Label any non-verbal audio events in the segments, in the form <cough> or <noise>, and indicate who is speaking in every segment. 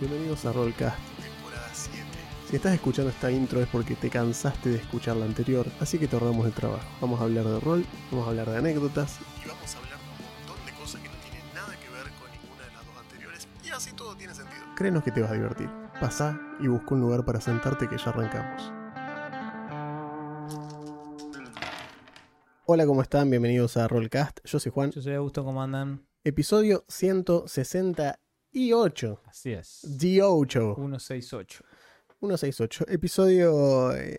Speaker 1: Bienvenidos a Rollcast, temporada 7. Si estás escuchando esta intro es porque te cansaste de escuchar la anterior, así que te ahorramos el trabajo. Vamos a hablar de rol, vamos a hablar de anécdotas y vamos a hablar de un montón de cosas que no tienen nada que ver con ninguna de las dos anteriores y así todo tiene sentido. Créenos que te vas a divertir. Pasá y busca un lugar para sentarte que ya arrancamos. Hola, ¿cómo están? Bienvenidos a Rollcast. Yo soy Juan.
Speaker 2: Yo soy Augusto, ¿cómo andan?
Speaker 1: Episodio 168.
Speaker 2: Así es.
Speaker 1: D8.
Speaker 2: 168.
Speaker 1: 168. Episodio eh,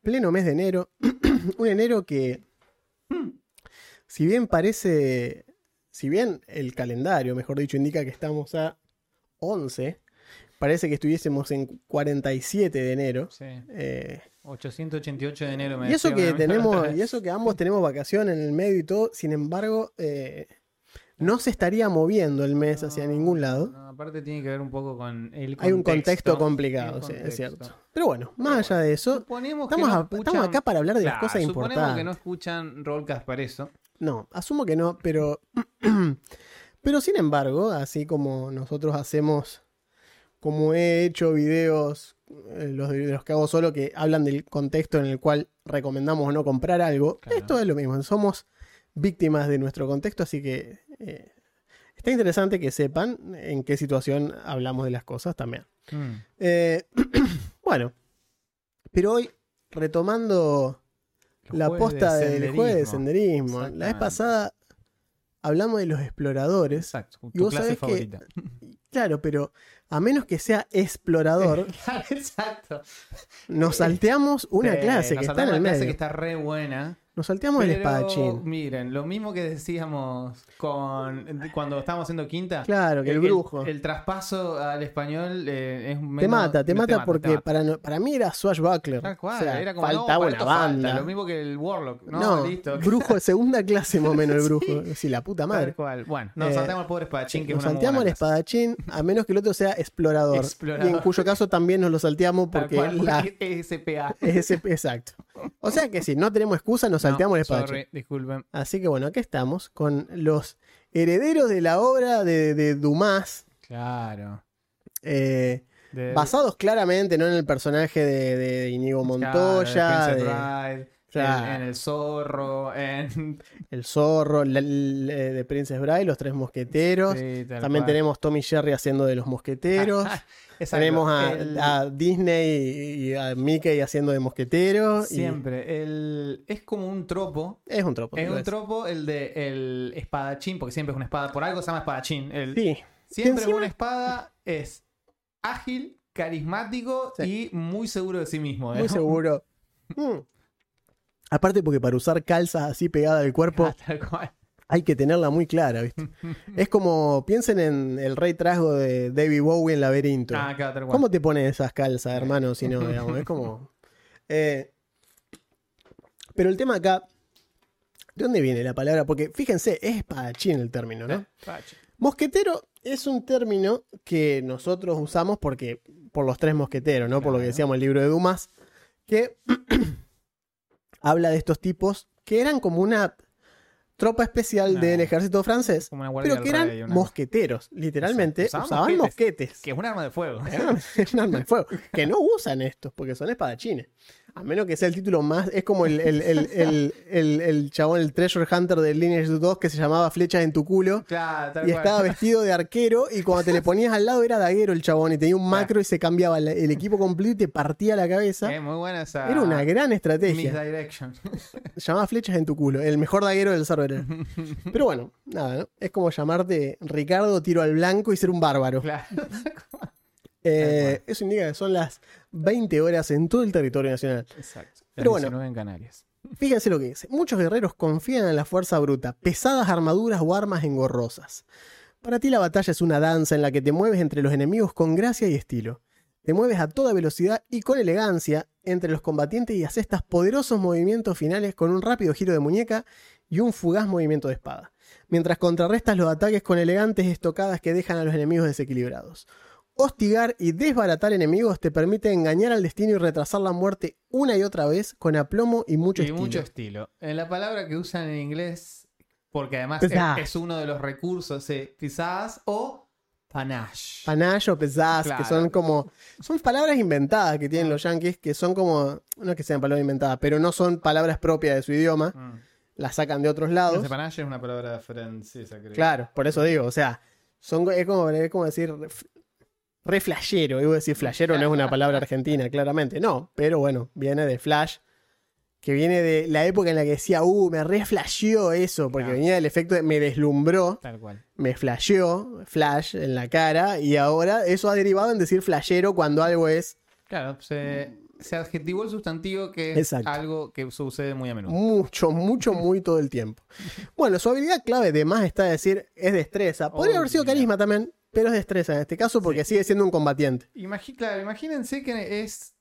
Speaker 1: pleno mes de enero. <clears throat> un enero que, si bien parece, si bien el calendario, mejor dicho, indica que estamos a 11, parece que estuviésemos en 47 de enero.
Speaker 2: Sí.
Speaker 1: Eh,
Speaker 2: 888 de enero me
Speaker 1: y eso que tenemos, y <laughs> eso que ambos tenemos vacación en el medio y todo, sin embargo, eh, no se estaría moviendo el mes hacia ningún lado.
Speaker 2: no, aparte tiene que ver un poco con el
Speaker 1: Hay un contexto complicado, sí, es
Speaker 2: contexto.
Speaker 1: cierto. Pero bueno, más allá de eso,
Speaker 2: Suponemos que
Speaker 1: estamos,
Speaker 2: no
Speaker 1: a-
Speaker 2: escuchan-
Speaker 1: estamos acá para hablar de las
Speaker 2: Claro,
Speaker 1: cosas
Speaker 2: suponemos
Speaker 1: importantes.
Speaker 2: que no escuchan Rollcast para eso.
Speaker 1: No, asumo que no, pero. <clears throat> pero sin embargo, así como nosotros hacemos. Como he hecho videos, eh, los de los que hago solo, que hablan del contexto en el cual recomendamos o no comprar algo,
Speaker 2: Claro.
Speaker 1: esto es lo mismo. Somos víctimas de nuestro contexto, así que eh, está interesante que sepan en qué situación hablamos de las cosas también.
Speaker 2: Mm.
Speaker 1: Eh, <clears throat> bueno, pero hoy, retomando
Speaker 2: Los
Speaker 1: la posta
Speaker 2: de
Speaker 1: del jueves de
Speaker 2: senderismo.
Speaker 1: La vez pasada hablamos de los exploradores.
Speaker 2: Exacto,
Speaker 1: Y
Speaker 2: tu
Speaker 1: vos
Speaker 2: clase
Speaker 1: sabés que-
Speaker 2: favorita. <laughs>
Speaker 1: Claro, pero a menos que sea explorador, <laughs>
Speaker 2: Exacto.
Speaker 1: nos salteamos una
Speaker 2: Sí,
Speaker 1: clase que está en el
Speaker 2: una clase
Speaker 1: medio.
Speaker 2: que está re buena.
Speaker 1: Nos salteamos el espadachín.
Speaker 2: Miren, lo mismo que decíamos con cuando estábamos haciendo quinta.
Speaker 1: Claro, que el brujo.
Speaker 2: El, traspaso al español eh, es menos,
Speaker 1: te mata, te mata porque
Speaker 2: te mata.
Speaker 1: Para, no- para mí era Swashbuckler.
Speaker 2: Tal cual,
Speaker 1: O sea,
Speaker 2: era como,
Speaker 1: faltaba
Speaker 2: no, para
Speaker 1: una
Speaker 2: esto falta,
Speaker 1: banda.
Speaker 2: lo mismo que el Warlock. No,
Speaker 1: No,
Speaker 2: listo. <laughs>
Speaker 1: brujo de segunda clase más o menos el <laughs> brujo. Sí, la puta
Speaker 2: Tal
Speaker 1: madre.
Speaker 2: cual. Bueno, nos
Speaker 1: Eh,
Speaker 2: saltamos al pobre espadachín, que es
Speaker 1: Nos
Speaker 2: una muy
Speaker 1: salteamos el espadachín, a menos que el otro sea explorador.
Speaker 2: Explorador.
Speaker 1: Y en cuyo caso también nos lo salteamos
Speaker 2: Tal
Speaker 1: porque
Speaker 2: cual,
Speaker 1: la-
Speaker 2: porque es SPA.
Speaker 1: es exacto. O sea que si no tenemos excusa, nos salteamos
Speaker 2: No,
Speaker 1: el
Speaker 2: disculpen.
Speaker 1: Así que bueno, aquí estamos con los herederos de la obra de, de Dumas,
Speaker 2: Claro.
Speaker 1: eh,
Speaker 2: De-
Speaker 1: basados claramente no en el personaje de, de Inigo Montoya,
Speaker 2: de
Speaker 1: Claro.
Speaker 2: en, en el zorro, en... <laughs>
Speaker 1: El Zorro, la- la- de Princess Bride, los tres mosqueteros.
Speaker 2: Sí,
Speaker 1: También
Speaker 2: cual.
Speaker 1: tenemos Tommy Jerry haciendo de los mosqueteros. <laughs>
Speaker 2: Exacto,
Speaker 1: tenemos a,
Speaker 2: el-
Speaker 1: a Disney y a Mickey haciendo de mosqueteros. y
Speaker 2: Siempre. El, es como un tropo.
Speaker 1: es un tropo.
Speaker 2: Es un tropo el de el espadachín, porque siempre es una espada. Por algo se llama espadachín. El,
Speaker 1: Sí,
Speaker 2: siempre
Speaker 1: encima-
Speaker 2: una espada es ágil, carismático
Speaker 1: Sí.
Speaker 2: y muy seguro de sí mismo.
Speaker 1: muy
Speaker 2: ¿eh? <laughs>
Speaker 1: seguro. Mm. Aparte porque para usar calzas así pegadas al cuerpo
Speaker 2: Ah, cual.
Speaker 1: Hay que tenerla muy clara, ¿viste? <laughs> Es como, piensen en el rey trasgo de David Bowie en Laberinto.
Speaker 2: Ah, claro.
Speaker 1: ¿Cómo te pones esas calzas, hermano? Si no, digamos, es como... <laughs> Eh, pero el tema acá, ¿de dónde viene la palabra? Porque fíjense, es espadachín el término, ¿no?
Speaker 2: Eh, Pachi.
Speaker 1: Mosquetero es un término que nosotros usamos porque por los tres mosqueteros, ¿no? Por lo que decíamos el libro de Dumas, que <clears throat> habla de estos tipos que eran como una tropa especial
Speaker 2: No.
Speaker 1: del ejército francés,
Speaker 2: Como una guardia
Speaker 1: pero que eran
Speaker 2: una-
Speaker 1: mosqueteros, literalmente
Speaker 2: Usaban
Speaker 1: usaban
Speaker 2: mosquetes.
Speaker 1: mosquetes.
Speaker 2: Que es un arma de fuego. <laughs>
Speaker 1: Es un arma de fuego. Que no usan estos, porque son espadachines. A menos que sea el título más. Es como el, el, el, el, el- chabón, el Treasure Hunter de Lineage 2 que se llamaba Flechas en tu culo.
Speaker 2: Claro,
Speaker 1: Y
Speaker 2: cual.
Speaker 1: estaba vestido de arquero. Y cuando te le ponías al lado era daguero el chabón. Y tenía un macro y se cambiaba el, equipo completo y te partía la cabeza.
Speaker 2: Eh, muy buena esa.
Speaker 1: Era una gran estrategia.
Speaker 2: Misdirection.
Speaker 1: Llamaba Flechas en tu culo. El mejor daguero del server. Pero bueno, nada, ¿no? Es como llamarte Ricardo Tiro al Blanco y ser un bárbaro.
Speaker 2: claro. <laughs>
Speaker 1: Eh, eso indica que son las 20 horas en todo el territorio nacional.
Speaker 2: Exacto.
Speaker 1: Pero bueno.
Speaker 2: 19 en Canarias.
Speaker 1: Fíjense lo que dice. Muchos guerreros confían en la fuerza bruta, pesadas armaduras o armas engorrosas. Para ti la batalla es una danza en la que te mueves entre los enemigos con gracia y estilo. Te mueves a toda velocidad y con elegancia entre los combatientes y asestas poderosos movimientos finales con un rápido giro de muñeca y un fugaz movimiento de espada, mientras contrarrestas los ataques con elegantes estocadas que dejan a los enemigos desequilibrados. Hostigar y desbaratar enemigos te permite engañar al destino y retrasar la muerte una y otra vez con aplomo y mucho
Speaker 2: y
Speaker 1: estilo.
Speaker 2: mucho estilo. En la palabra que usan en inglés, porque además es, es uno de los recursos, eh, pizzazz o Panache.
Speaker 1: panache o
Speaker 2: Claro.
Speaker 1: que son como. Son palabras inventadas que tienen los yankees, que son como. No es que sean palabras inventadas, pero no son palabras propias de su idioma.
Speaker 2: Mm.
Speaker 1: Las sacan de otros lados.
Speaker 2: Ese panache es una palabra francesa, creo.
Speaker 1: Claro, por eso digo, o sea, son, es, como, es como decir re flashero. Iba a decir flashero no es una palabra argentina, claramente. No, pero bueno, viene de flash, que viene de la época en la que decía, uh, me re flasheó eso, porque
Speaker 2: Claro.
Speaker 1: venía del efecto de me deslumbró,
Speaker 2: Tal cual.
Speaker 1: me flasheó, flash en la cara, y ahora eso ha derivado en decir flashero cuando algo es
Speaker 2: Claro, se, se adjetivó el sustantivo que es
Speaker 1: Exacto.
Speaker 2: algo que sucede muy a menudo.
Speaker 1: mucho, mucho, muy todo el tiempo. <laughs> Bueno, su habilidad clave de más está decir es destreza. Podría haber sido carisma también, pero es destreza en este caso porque sigue siendo un combatiente.
Speaker 2: Claro, imagínense que es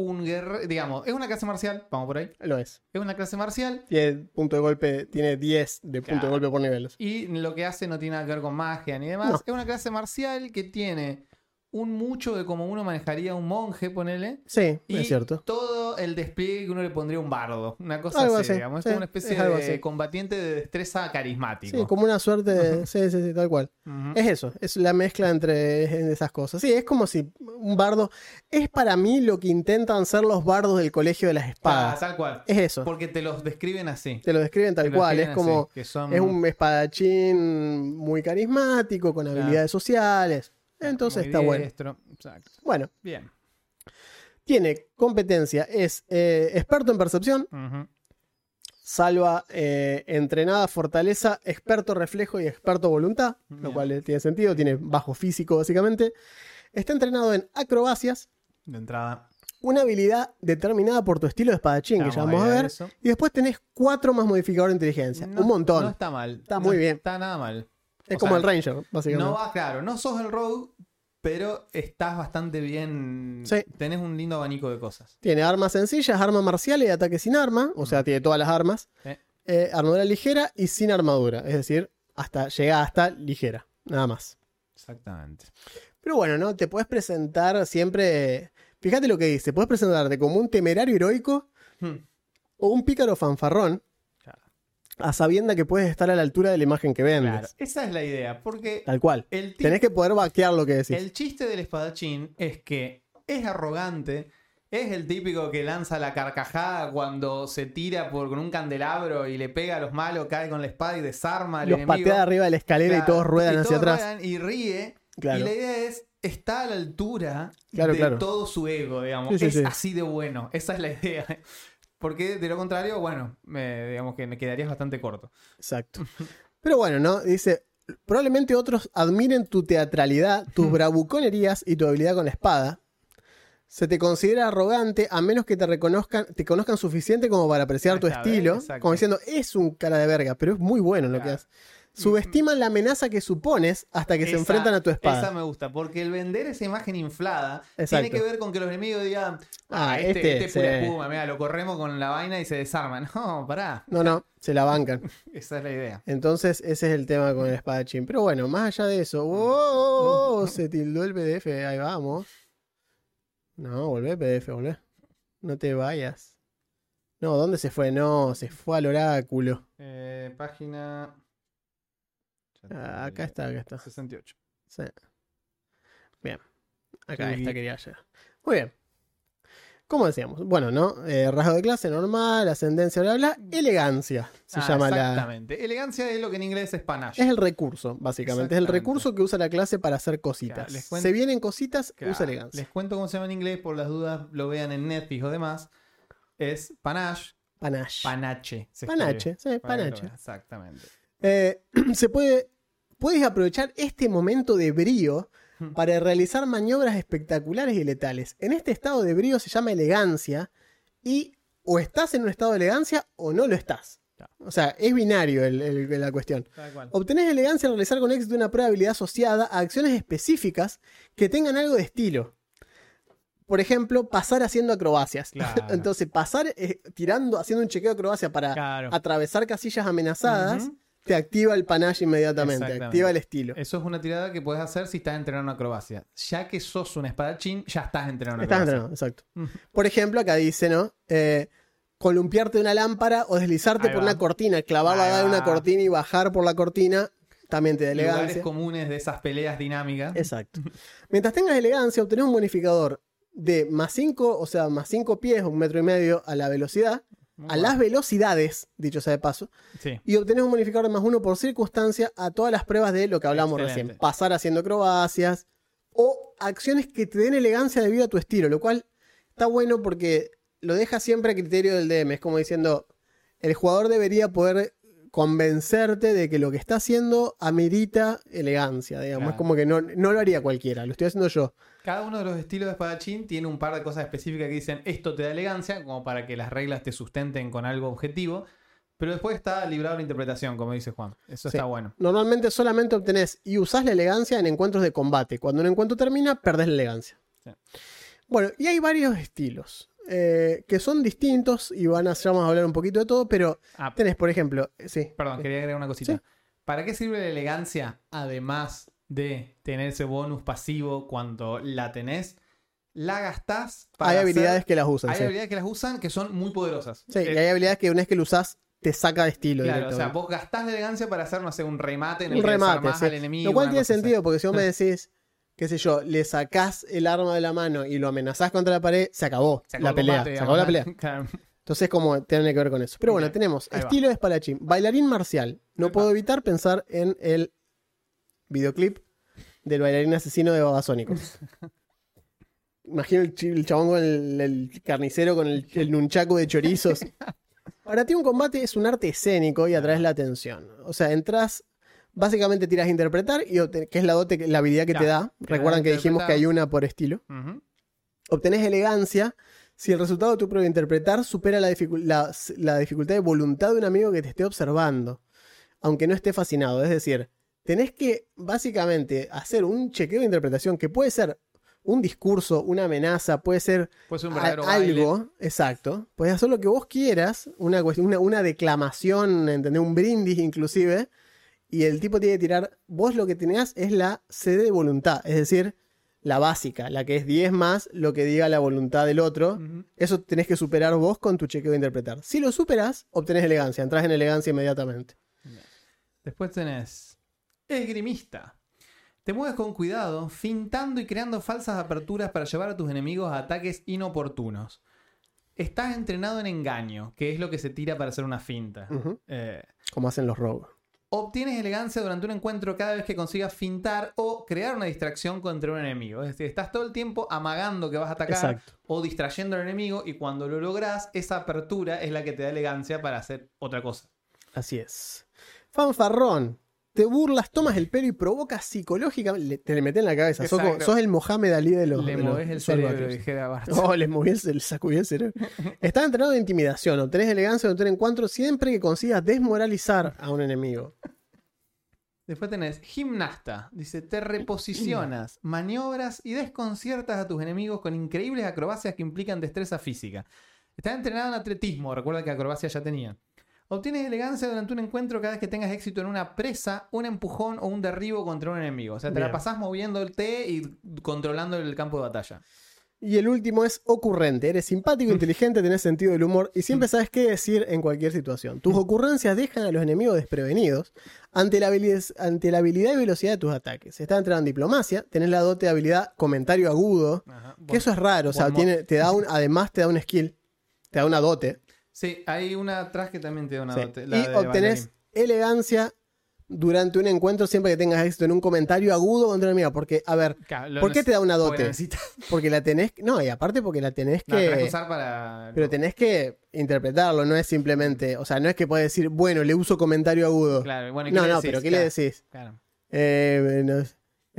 Speaker 2: un guerrero, digamos, es una clase marcial, vamos por ahí,
Speaker 1: Lo es.
Speaker 2: es una clase marcial
Speaker 1: Tiene punto de golpe, tiene 10 de punto de golpe por niveles.
Speaker 2: y lo que hace no tiene nada que ver con magia ni demás.
Speaker 1: No.
Speaker 2: Es una clase marcial que tiene un mucho de como uno manejaría un monje, ponele.
Speaker 1: Sí,
Speaker 2: Y
Speaker 1: es cierto.
Speaker 2: todo el despliegue que uno le pondría a un bardo. Una cosa
Speaker 1: Algo
Speaker 2: así, digamos. Es como una especie
Speaker 1: es
Speaker 2: de
Speaker 1: así.
Speaker 2: combatiente de destreza carismático.
Speaker 1: Sí, como una suerte de... Sí, sí, sí, tal cual. Es eso, es la mezcla entre esas cosas. Sí, es como si un bardo... Es para mí lo que intentan ser los bardos del colegio de las
Speaker 2: Ah,
Speaker 1: espadas.
Speaker 2: tal cual.
Speaker 1: Es eso.
Speaker 2: Porque te los describen así.
Speaker 1: Te lo describen tal
Speaker 2: lo
Speaker 1: cual. Es como...
Speaker 2: así, que son-
Speaker 1: Es un espadachín muy carismático, con habilidades sociales. Entonces está bueno.
Speaker 2: Exacto.
Speaker 1: Bueno,
Speaker 2: Bien.
Speaker 1: tiene competencia, es eh, experto en percepción, salva eh, entrenada fortaleza, experto reflejo y experto voluntad, lo cual eh, tiene sentido, tiene bajo físico básicamente. Está entrenado en acrobacias,
Speaker 2: De entrada.
Speaker 1: una habilidad determinada por tu estilo de espadachín, que ya vamos a ver.
Speaker 2: eso.
Speaker 1: Y después tenés cuatro más modificadores de inteligencia,
Speaker 2: No-
Speaker 1: un montón.
Speaker 2: No está mal.
Speaker 1: Está
Speaker 2: No
Speaker 1: muy bien.
Speaker 2: Está nada mal.
Speaker 1: Es
Speaker 2: o
Speaker 1: como
Speaker 2: sea,
Speaker 1: el Ranger, básicamente.
Speaker 2: No va, claro, no sos el rogue, pero estás bastante bien.
Speaker 1: Sí.
Speaker 2: Tenés un lindo abanico de cosas.
Speaker 1: Tiene armas sencillas, armas marciales y ataque sin arma, o sea, tiene todas las armas. Eh, armadura ligera y sin armadura, es decir, hasta llega hasta ligera, nada más.
Speaker 2: Exactamente.
Speaker 1: Pero bueno, ¿no? Te puedes presentar siempre. Fíjate lo que dice: puedes presentarte como un temerario heroico
Speaker 2: Hmm.
Speaker 1: o un pícaro fanfarrón. A sabienda que puedes estar a la altura de la imagen que vendes.
Speaker 2: Claro, Esa es la idea. Porque
Speaker 1: Tal cual.
Speaker 2: el,
Speaker 1: Tenés que poder vaquear lo que decís.
Speaker 2: el chiste del espadachín es que es arrogante. Es el típico que lanza la carcajada cuando se tira por, con un candelabro y le pega a los malos, cae con la espada y desarma al
Speaker 1: Los
Speaker 2: enemigo.
Speaker 1: patea arriba de la escalera y todos ruedan
Speaker 2: y
Speaker 1: hacia
Speaker 2: todos
Speaker 1: atrás.
Speaker 2: ruedan y ríe.
Speaker 1: Claro.
Speaker 2: Y la idea es, está a la altura
Speaker 1: Claro,
Speaker 2: de todo su ego, digamos.
Speaker 1: Sí, sí,
Speaker 2: es
Speaker 1: sí.
Speaker 2: así de bueno. Esa es la idea. Porque de lo contrario, bueno, me- digamos que me quedarías bastante corto.
Speaker 1: Exacto. <laughs> Pero bueno, ¿no? Dice, probablemente otros admiren tu teatralidad, tus bravuconerías y tu habilidad con la espada. Se te considera arrogante a menos que te reconozcan, te conozcan suficiente como para apreciar tu estilo. Como diciendo, es un cara de verga, pero es muy bueno en lo que hace. Subestiman la amenaza que supones hasta que se enfrentan a tu espada.
Speaker 2: Esa me gusta, porque el vender esa imagen inflada
Speaker 1: Exacto.
Speaker 2: tiene que ver con que los enemigos digan,
Speaker 1: Ah,
Speaker 2: ah, este,
Speaker 1: este,
Speaker 2: este es pura espuma, mira, lo corremos con la vaina y se desarma. <laughs> No, pará.
Speaker 1: No, no, se la bancan. <laughs>
Speaker 2: Esa es la idea.
Speaker 1: Entonces, ese es el tema con el espadachín. Pero bueno, más allá de eso. ¡Oh! <laughs> Se tildó el PDF. Ahí vamos. No, volvé PDF, volvé. No te vayas. No, ¿dónde se fue? No, se fue al oráculo.
Speaker 2: Eh, página...
Speaker 1: Ah, acá está, acá está.
Speaker 2: 68.
Speaker 1: Sí. Bien. Acá
Speaker 2: Sí.
Speaker 1: está, quería llegar. Muy bien. Como decíamos, bueno, ¿no? Eh, rasgo de clase normal, ascendencia, bla, bla. Elegancia se
Speaker 2: Ah,
Speaker 1: llama la.
Speaker 2: Exactamente. Elegancia es lo que en inglés es panache.
Speaker 1: Es el recurso, básicamente. Es el recurso que usa la clase para hacer cositas.
Speaker 2: Claro,
Speaker 1: Se vienen cositas,
Speaker 2: Claro.
Speaker 1: usa elegancia.
Speaker 2: Les cuento cómo se llama en inglés, por las dudas lo vean en Netflix o demás. Es panache,
Speaker 1: Panache.
Speaker 2: panache. se
Speaker 1: Panache, sí, panache.
Speaker 2: Exactamente.
Speaker 1: Eh, <clears throat> se puede. Puedes aprovechar este momento de brío
Speaker 2: Hmm.
Speaker 1: para realizar maniobras espectaculares y letales. En este estado de brío se llama elegancia y o estás en un estado de elegancia o no lo estás. O sea, es binario el- el- la cuestión. Obtenés elegancia al realizar con éxito una prueba de habilidad asociada a acciones específicas que tengan algo de estilo. Por ejemplo, pasar haciendo acrobacias. <laughs>
Speaker 2: Claro.
Speaker 1: Entonces, pasar eh, tirando, haciendo un chequeo de acrobacia para
Speaker 2: Claro.
Speaker 1: atravesar casillas amenazadas. Te activa el panache inmediatamente, activa el estilo.
Speaker 2: Eso es una tirada que puedes hacer si estás entrenando acrobacia. Ya que sos un espadachín, ya estás entrenando
Speaker 1: Estás
Speaker 2: acrobacia.
Speaker 1: entrenado, exacto.
Speaker 2: Ujú.
Speaker 1: Por ejemplo, acá dice, ¿no? Eh, columpiarte de una lámpara o deslizarte por una cortina, clavarla
Speaker 2: Ahí
Speaker 1: de una cortina y bajar por la cortina, también te da
Speaker 2: Lugares
Speaker 1: elegancia.
Speaker 2: comunes de esas peleas dinámicas.
Speaker 1: Exacto. Mientras tengas elegancia, obtenés un bonificador de más 5, o sea, más 5 pies, un metro y medio a la velocidad, a las velocidades, dicho sea de paso,
Speaker 2: Sí.
Speaker 1: y obtenés un bonificador de más 1 por circunstancia a todas las pruebas de lo que hablamos
Speaker 2: Excelente.
Speaker 1: recién. Pasar haciendo acrobacias o acciones que te den elegancia debido a tu estilo, lo cual está bueno porque lo deja siempre a criterio del DM. Es como diciendo, el jugador debería poder convencerte de que lo que está haciendo amerita elegancia, digamos.
Speaker 2: Claro.
Speaker 1: Es como que no, no lo haría cualquiera, lo estoy haciendo yo.
Speaker 2: Cada uno de los estilos de espadachín tiene un par de cosas específicas que dicen esto te da elegancia, como para que las reglas te sustenten con algo objetivo. Pero después está librado la interpretación, como dice Juan. Eso
Speaker 1: Sí.
Speaker 2: está bueno.
Speaker 1: Normalmente solamente obtenés y usás la elegancia en encuentros de combate. Cuando un encuentro termina, perdés la elegancia.
Speaker 2: Sí.
Speaker 1: Bueno, y hay varios estilos eh, que son distintos y van a, ya vamos a hablar un poquito de todo, pero
Speaker 2: Ah,
Speaker 1: tenés, por ejemplo, eh, sí.
Speaker 2: perdón,
Speaker 1: sí.
Speaker 2: quería agregar una cosita.
Speaker 1: Sí.
Speaker 2: ¿Para qué sirve la elegancia además de tener ese bonus pasivo cuando la tenés? La gastás para
Speaker 1: Hay
Speaker 2: hacer-
Speaker 1: habilidades que las usan.
Speaker 2: Hay
Speaker 1: sí.
Speaker 2: habilidades que las usan que son muy poderosas.
Speaker 1: Sí,
Speaker 2: Eh,
Speaker 1: y hay habilidades que una vez que lo usás, te saca de estilo.
Speaker 2: Claro, o sea, vos gastás la elegancia para hacer, no sé, un remate en el
Speaker 1: un
Speaker 2: que
Speaker 1: remate. sí.
Speaker 2: al enemigo.
Speaker 1: Lo cual tiene
Speaker 2: así.
Speaker 1: sentido, porque si vos me <laughs> decís, qué sé yo, le sacás el arma de la mano y lo amenazás contra la pared, se acabó
Speaker 2: Se acabó
Speaker 1: la
Speaker 2: el
Speaker 1: pelea.
Speaker 2: combate,
Speaker 1: se acabó la pelea.
Speaker 2: Claro.
Speaker 1: Entonces, como tiene que ver con eso. Pero bueno, tenemos
Speaker 2: ahí va.
Speaker 1: estilo de espadachín, bailarín marcial. No puedo evitar pensar en el videoclip del bailarín asesino de Babasónicos. <laughs> Imagino el, el chabón con el, el carnicero con el, el nunchaku de chorizos. <laughs> Para ti un combate es un arte escénico y atraes la atención. O sea, entras, básicamente tiras a interpretar, y que es la dote, que- la habilidad que te da. Recuerdan que dijimos que hay una por estilo.
Speaker 2: Ujú.
Speaker 1: Obtenés elegancia si el resultado de tu prueba de interpretar supera la, dificu- la- la dificultad de voluntad de un amigo que te esté observando, aunque no esté fascinado. Es decir, tenés que básicamente hacer un chequeo de interpretación que puede ser un discurso, una amenaza, puede ser
Speaker 2: Puede ser un
Speaker 1: a-
Speaker 2: verdadero baile.
Speaker 1: algo, exacto. Puedes hacer lo que vos quieras, una, cuestión, una, una declamación, ¿entendés? Un brindis inclusive, y el tipo tiene que tirar, vos lo que tenés es la sede de voluntad, es decir, la básica, la que es 10 más lo que diga la voluntad del otro. Eso tenés que superar vos con tu chequeo de interpretar. Si lo superas, obtenés elegancia, entras en elegancia inmediatamente.
Speaker 2: Después tenés esgrimista. Te mueves con cuidado, fintando y creando falsas aperturas para llevar a tus enemigos a ataques inoportunos. Estás entrenado en engaño, que es lo que se tira para hacer una finta. Eh,
Speaker 1: Como hacen los robos.
Speaker 2: Obtienes elegancia durante un encuentro cada vez que consigas fintar o crear una distracción contra un enemigo. Es decir, estás todo el tiempo amagando que vas a atacar
Speaker 1: Exacto.
Speaker 2: o distrayendo al enemigo y cuando lo logras, esa apertura es la que te da elegancia para hacer otra cosa.
Speaker 1: Así es. Fanfarrón. Te burlas, tomas el pelo y provocas psicológicamente. Te le metes en la cabeza. Sos, sos el Mohamed Ali de los.
Speaker 2: Le
Speaker 1: de los <laughs>
Speaker 2: moves el cerebro, dijera.
Speaker 1: Oh, les moví el, sacudí el cerebro. Estás entrenado de intimidación. Obtenés elegancia de obtener encuentro siempre que consigas desmoralizar a un enemigo.
Speaker 2: Después tenés gimnasta. Dice, te reposicionas, maniobras y desconciertas a tus enemigos con increíbles acrobacias que implican destreza física. Estás entrenado en atletismo, recuerda que acrobacia ya tenía. Obtienes elegancia durante un encuentro cada vez que tengas éxito en una presa, un empujón o un derribo contra un enemigo. O sea, te la pasás moviendo el T y controlando el campo de batalla.
Speaker 1: Y el último es ocurrente. Eres simpático, <laughs> inteligente, tenés sentido del humor y siempre sabes qué decir en cualquier situación. Tus ocurrencias dejan a los enemigos desprevenidos ante la, habilidad, ante la habilidad y velocidad de tus ataques. Estás entrenado en diplomacia, tenés la dote de habilidad comentario agudo, que eso es raro, o sea, tiene, te da un, además te da un skill, te da una dote.
Speaker 2: Sí, hay una atrás que también te da una
Speaker 1: Sí.
Speaker 2: dote, la
Speaker 1: Y
Speaker 2: de
Speaker 1: obtenés
Speaker 2: bailarín.
Speaker 1: elegancia durante un encuentro siempre que tengas éxito en un comentario agudo contra un enemigo. Porque, a ver,
Speaker 2: Claro,
Speaker 1: ¿por qué te da una dote? <laughs> Porque la tenés. No, y aparte porque la tenés
Speaker 2: que
Speaker 1: que.
Speaker 2: usar para...
Speaker 1: Pero tenés que interpretarlo, no es simplemente. O sea, no es que puedes decir, bueno, le uso comentario agudo.
Speaker 2: Claro, bueno, ¿y qué
Speaker 1: no,
Speaker 2: le
Speaker 1: no,
Speaker 2: decís?
Speaker 1: pero ¿qué
Speaker 2: Claro,
Speaker 1: le decís?
Speaker 2: claro.
Speaker 1: Eh, no,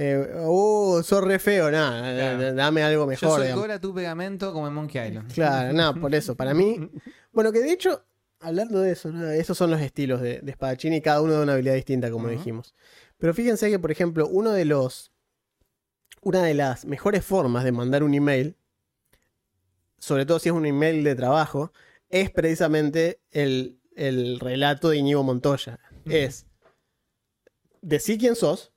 Speaker 1: eh, oh, sos re feo, nada,
Speaker 2: Claro.
Speaker 1: dame algo
Speaker 2: Yo
Speaker 1: mejor.
Speaker 2: soy
Speaker 1: digamos.
Speaker 2: Gora tu pegamento como en Monkey Island.
Speaker 1: Claro, no, <laughs> por eso. Para mí. Bueno, que de hecho, hablando de eso, ¿no? esos son los estilos de, de espadachín y cada uno de una habilidad distinta, como dijimos. Pero fíjense que, por ejemplo, uno de los. Una de las mejores formas de mandar un email, sobre todo si es un email de trabajo, es precisamente el, el relato de Íñigo Montoya. Es decir quién sos.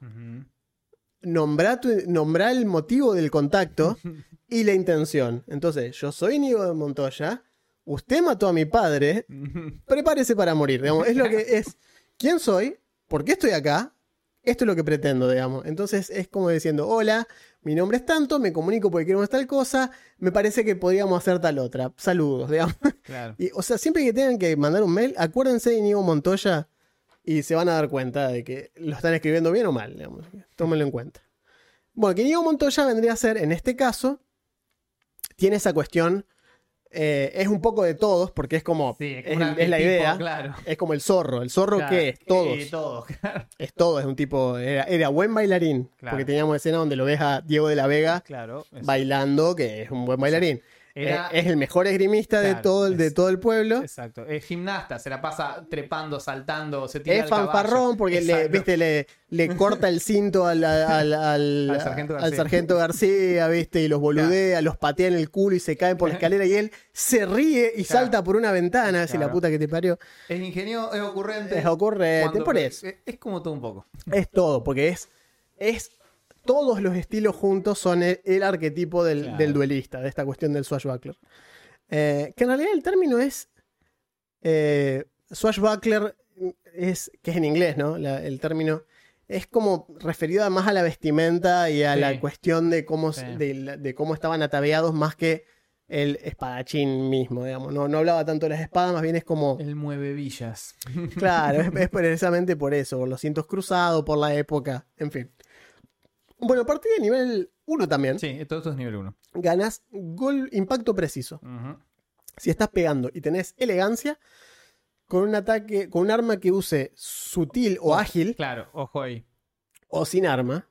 Speaker 1: Nombrar, el motivo del contacto <laughs> y la intención. Entonces, yo soy Íñigo de Montoya, usted mató a mi padre, <laughs> prepárese para morir. digamos. es lo que es. ¿Quién soy? ¿Por qué estoy acá? esto es lo que pretendo, digamos. Entonces es como diciendo, hola, mi nombre es tanto, me comunico porque queremos tal cosa, me parece que podríamos hacer tal otra. Saludos, digamos.
Speaker 2: Claro. <laughs>
Speaker 1: Y, o sea, siempre que tengan que mandar un mail, acuérdense de Inigo Montoya y se van a dar cuenta de que lo están escribiendo bien o mal, digamos. Tómenlo en cuenta. Bueno, que Inigo Montoya vendría a ser, en este caso, tiene esa cuestión, eh, es un poco de todos, porque es como,
Speaker 2: Sí,
Speaker 1: es, la
Speaker 2: arquetipo,
Speaker 1: idea,
Speaker 2: Claro.
Speaker 1: es como el zorro. ¿El zorro
Speaker 2: Claro.
Speaker 1: qué es? Todos.
Speaker 2: Sí, todos, <laughs> claro.
Speaker 1: Es todo, es un tipo, era, era buen bailarín, porque teníamos escena donde lo ves a Diego de la Vega bailando, que es un buen bailarín.
Speaker 2: Era-
Speaker 1: Eh, es el mejor esgrimista de,
Speaker 2: Claro,
Speaker 1: todo, el- de todo el pueblo.
Speaker 2: Exacto. Es gimnasta, se la pasa trepando, saltando, se tira
Speaker 1: Es fanfarrón porque le, viste, le, le corta el cinto al, al, al- <laughs>
Speaker 2: Al sargento
Speaker 1: al
Speaker 2: García.
Speaker 1: sargento García, viste, y los boludea, los patea en el culo y se caen por la <laughs> escalera y él se ríe y
Speaker 2: Claro.
Speaker 1: salta por una ventana, así la
Speaker 2: Claro.
Speaker 1: puta que te parió.
Speaker 2: Es ingenio, es ocurrente.
Speaker 1: Es ocurrente,
Speaker 2: cuando-
Speaker 1: por eso.
Speaker 2: Es, es como todo un poco.
Speaker 1: Es todo, porque es, es todos los estilos juntos son el, el arquetipo del,
Speaker 2: Claro.
Speaker 1: del duelista, de esta cuestión del swashbuckler. Eh, que en realidad el término es eh, swashbuckler, es, que es en inglés, ¿no? La- el término es como referido además a la vestimenta y a
Speaker 2: Sí.
Speaker 1: la cuestión de cómo,
Speaker 2: Sí.
Speaker 1: de, la- de cómo estaban ataviados más que el espadachín mismo, digamos. No, no hablaba tanto de las espadas, más bien es como...
Speaker 2: El mueve villas.
Speaker 1: Claro, es, <laughs> es precisamente por eso, por los cintos cruzados, por la época, en fin. Bueno, a partir de nivel 1 también,
Speaker 2: Sí, todo esto es nivel 1.
Speaker 1: ganas gol impacto preciso. Si estás pegando y tenés elegancia, con un ataque, con un arma que use sutil o ágil,
Speaker 2: Claro, ojo ahí.
Speaker 1: o sin arma,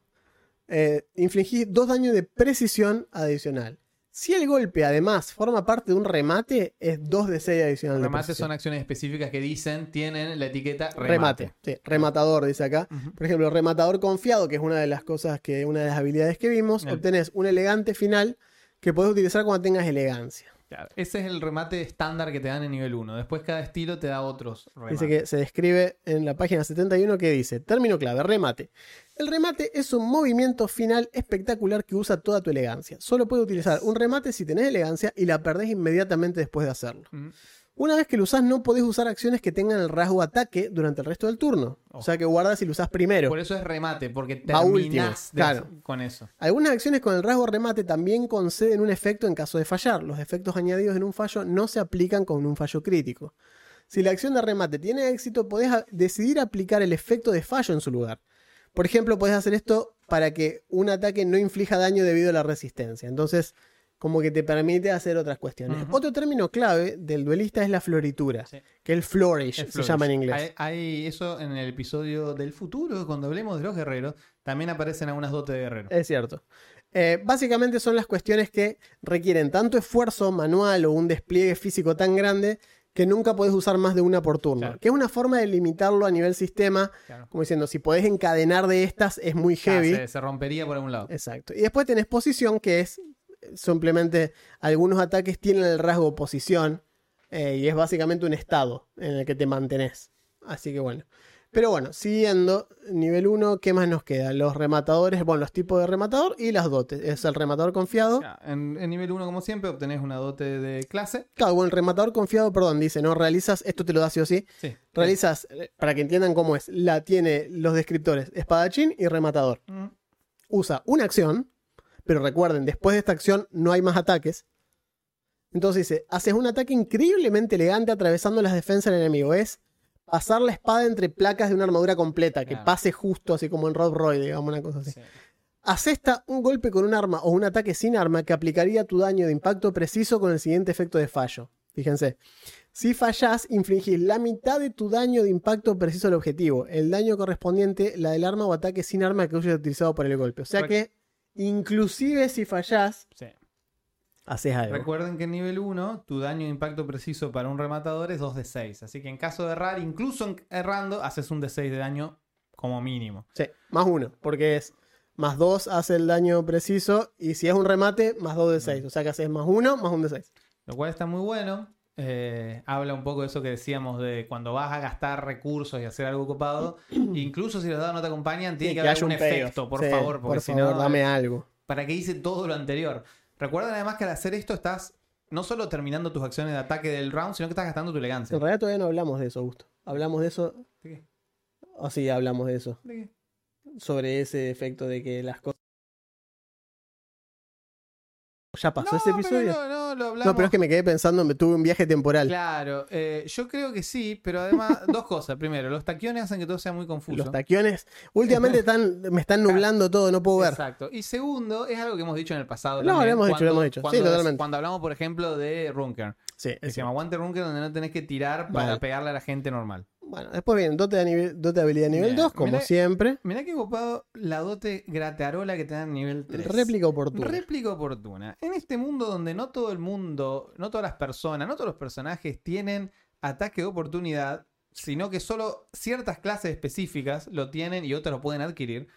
Speaker 1: eh, infligís dos daños de precisión adicional. Si el golpe además forma parte de un remate, es 2 de 6 adicional
Speaker 2: Remates son acciones específicas que dicen, tienen la etiqueta remate.
Speaker 1: remate. Sí, rematador, dice acá. Por ejemplo, rematador confiado, que es una de las cosas que, una de las habilidades que vimos,
Speaker 2: Bien.
Speaker 1: obtenés un elegante final que podés utilizar cuando tengas elegancia.
Speaker 2: Claro, Ese es el remate estándar que te dan en nivel 1. Después cada estilo te da otros remates.
Speaker 1: Dice que se describe en la página 71 que dice, término clave, remate. El remate es un movimiento final espectacular que usa toda tu elegancia. Solo puedes utilizar un remate si tenés elegancia y la perdés inmediatamente después de hacerlo.
Speaker 2: Mm.
Speaker 1: Una vez que lo usás no podés usar acciones que tengan el rasgo ataque durante el resto del turno. O sea que guardas si lo usás primero.
Speaker 2: Por eso es remate, porque
Speaker 1: último,
Speaker 2: terminás de
Speaker 1: claro.
Speaker 2: hacer- con eso.
Speaker 1: Algunas acciones con el rasgo remate también conceden un efecto en caso de fallar. Los efectos añadidos en un fallo no se aplican con un fallo crítico. Si la acción de remate tiene éxito, podés decidir aplicar el efecto de fallo en su lugar. Por ejemplo, podés hacer esto para que un ataque no inflija daño debido a la resistencia. Entonces, como que te permite hacer otras cuestiones. Otro término clave del duelista es la floritura,
Speaker 2: Sí.
Speaker 1: que el flourish se
Speaker 2: flourish.
Speaker 1: llama en inglés.
Speaker 2: Hay, hay eso en el episodio del futuro, cuando hablemos de los guerreros, también aparecen algunas dotes de guerrero.
Speaker 1: Es cierto. Eh, básicamente son las cuestiones que requieren tanto esfuerzo manual o un despliegue físico tan grande que nunca podés usar más de una por turno.
Speaker 2: Claro.
Speaker 1: Que es una forma de limitarlo a nivel sistema,
Speaker 2: Claro.
Speaker 1: como diciendo, si podés encadenar de estas es muy
Speaker 2: Ah,
Speaker 1: heavy.
Speaker 2: se, se rompería por algún lado.
Speaker 1: Exacto. Y después tenés posición, que es simplemente algunos ataques tienen el rasgo posición eh, y es básicamente un estado en el que te mantenés. Así que bueno. Pero bueno, siguiendo, nivel 1, ¿qué más nos queda? Los rematadores, bueno, los tipos de rematador y las dotes. Es el rematador confiado.
Speaker 2: En, en nivel 1, como siempre, obtenés una dote de clase.
Speaker 1: Claro, bueno, el rematador confiado, perdón, dice, ¿no? Realizas, esto te lo da sí o sí.
Speaker 2: Sí.
Speaker 1: Realizas, eh, para que entiendan cómo es, la tiene los descriptores espadachín y rematador.
Speaker 2: Mm.
Speaker 1: usa una acción, pero recuerden, después de esta acción no hay más ataques. Entonces dice, haces un ataque increíblemente elegante atravesando las defensas del enemigo. Es pasar la espada entre placas de una armadura completa, que pase justo, así como en Rob Roy, digamos, una cosa así.
Speaker 2: Sí.
Speaker 1: Asesta un golpe con un arma o un ataque sin arma que aplicaría tu daño de impacto preciso con el siguiente efecto de fallo. Fíjense. Si fallás, infligís la mitad de tu daño de impacto preciso al objetivo. El daño correspondiente, la del arma o ataque sin arma que hayas utilizado por el golpe. O sea que, inclusive si fallás,
Speaker 2: Sí.
Speaker 1: haces algo.
Speaker 2: Recuerden que en nivel 1, tu daño de impacto preciso para un rematador es 2 de 6. Así que en caso de errar, incluso errando, haces un de 6 de daño como mínimo.
Speaker 1: Sí, más uno, porque es más dos hace el daño preciso y si es un remate, más dos de seis. O sea que haces más uno, más un de seis.
Speaker 2: Lo cual está muy bueno. Eh, habla un poco de eso que decíamos de cuando vas a gastar recursos y hacer algo copado. <clears throat> incluso si los dados no te acompañan, tiene
Speaker 1: Sí,
Speaker 2: que, haber un efecto, por
Speaker 1: Sí,
Speaker 2: favor. Porque
Speaker 1: por
Speaker 2: si
Speaker 1: favor,
Speaker 2: no,
Speaker 1: dame algo.
Speaker 2: para que hice todo lo anterior. Recuerden además que al hacer esto estás no solo terminando tus acciones de ataque del round, sino que estás gastando tu elegancia.
Speaker 1: En realidad todavía no hablamos de eso, Augusto. Hablamos de eso.
Speaker 2: ¿De qué?
Speaker 1: O sí, hablamos de eso.
Speaker 2: ¿De qué?
Speaker 1: sobre ese efecto de que las cosas. Ya pasó
Speaker 2: No,
Speaker 1: ese episodio.
Speaker 2: no, no, lo hablamos.
Speaker 1: No, pero es que me quedé pensando, me tuve un viaje temporal.
Speaker 2: Claro, eh, yo creo que sí, pero además, <laughs> dos cosas. Primero, los taquiones hacen que todo sea muy confuso.
Speaker 1: Los taquiones. Últimamente <laughs> están, me están nublando todo, no puedo ver.
Speaker 2: Exacto. Y segundo, es algo que hemos dicho en el pasado.
Speaker 1: No,
Speaker 2: también,
Speaker 1: lo hemos dicho, lo
Speaker 2: cuando-
Speaker 1: hemos dicho. Sí,
Speaker 2: Cuando,
Speaker 1: totalmente.
Speaker 2: cuando hablamos, por ejemplo, de Runker.
Speaker 1: Sí,
Speaker 2: Que se llama Guante Runker, donde no tenés que tirar para
Speaker 1: Vale.
Speaker 2: pegarle a la gente normal.
Speaker 1: Bueno, después viene dote de, nivel, dote de habilidad nivel
Speaker 2: Bien,
Speaker 1: 2, como
Speaker 2: mirá-
Speaker 1: siempre.
Speaker 2: Mirá qué ocupado la dote gratearola que te dan nivel 3.
Speaker 1: Réplica oportuna.
Speaker 2: Réplica oportuna. En este mundo donde no todo el mundo, no todas las personas, no todos los personajes tienen ataque de oportunidad, sino que solo ciertas clases específicas lo tienen y otras lo pueden adquirir.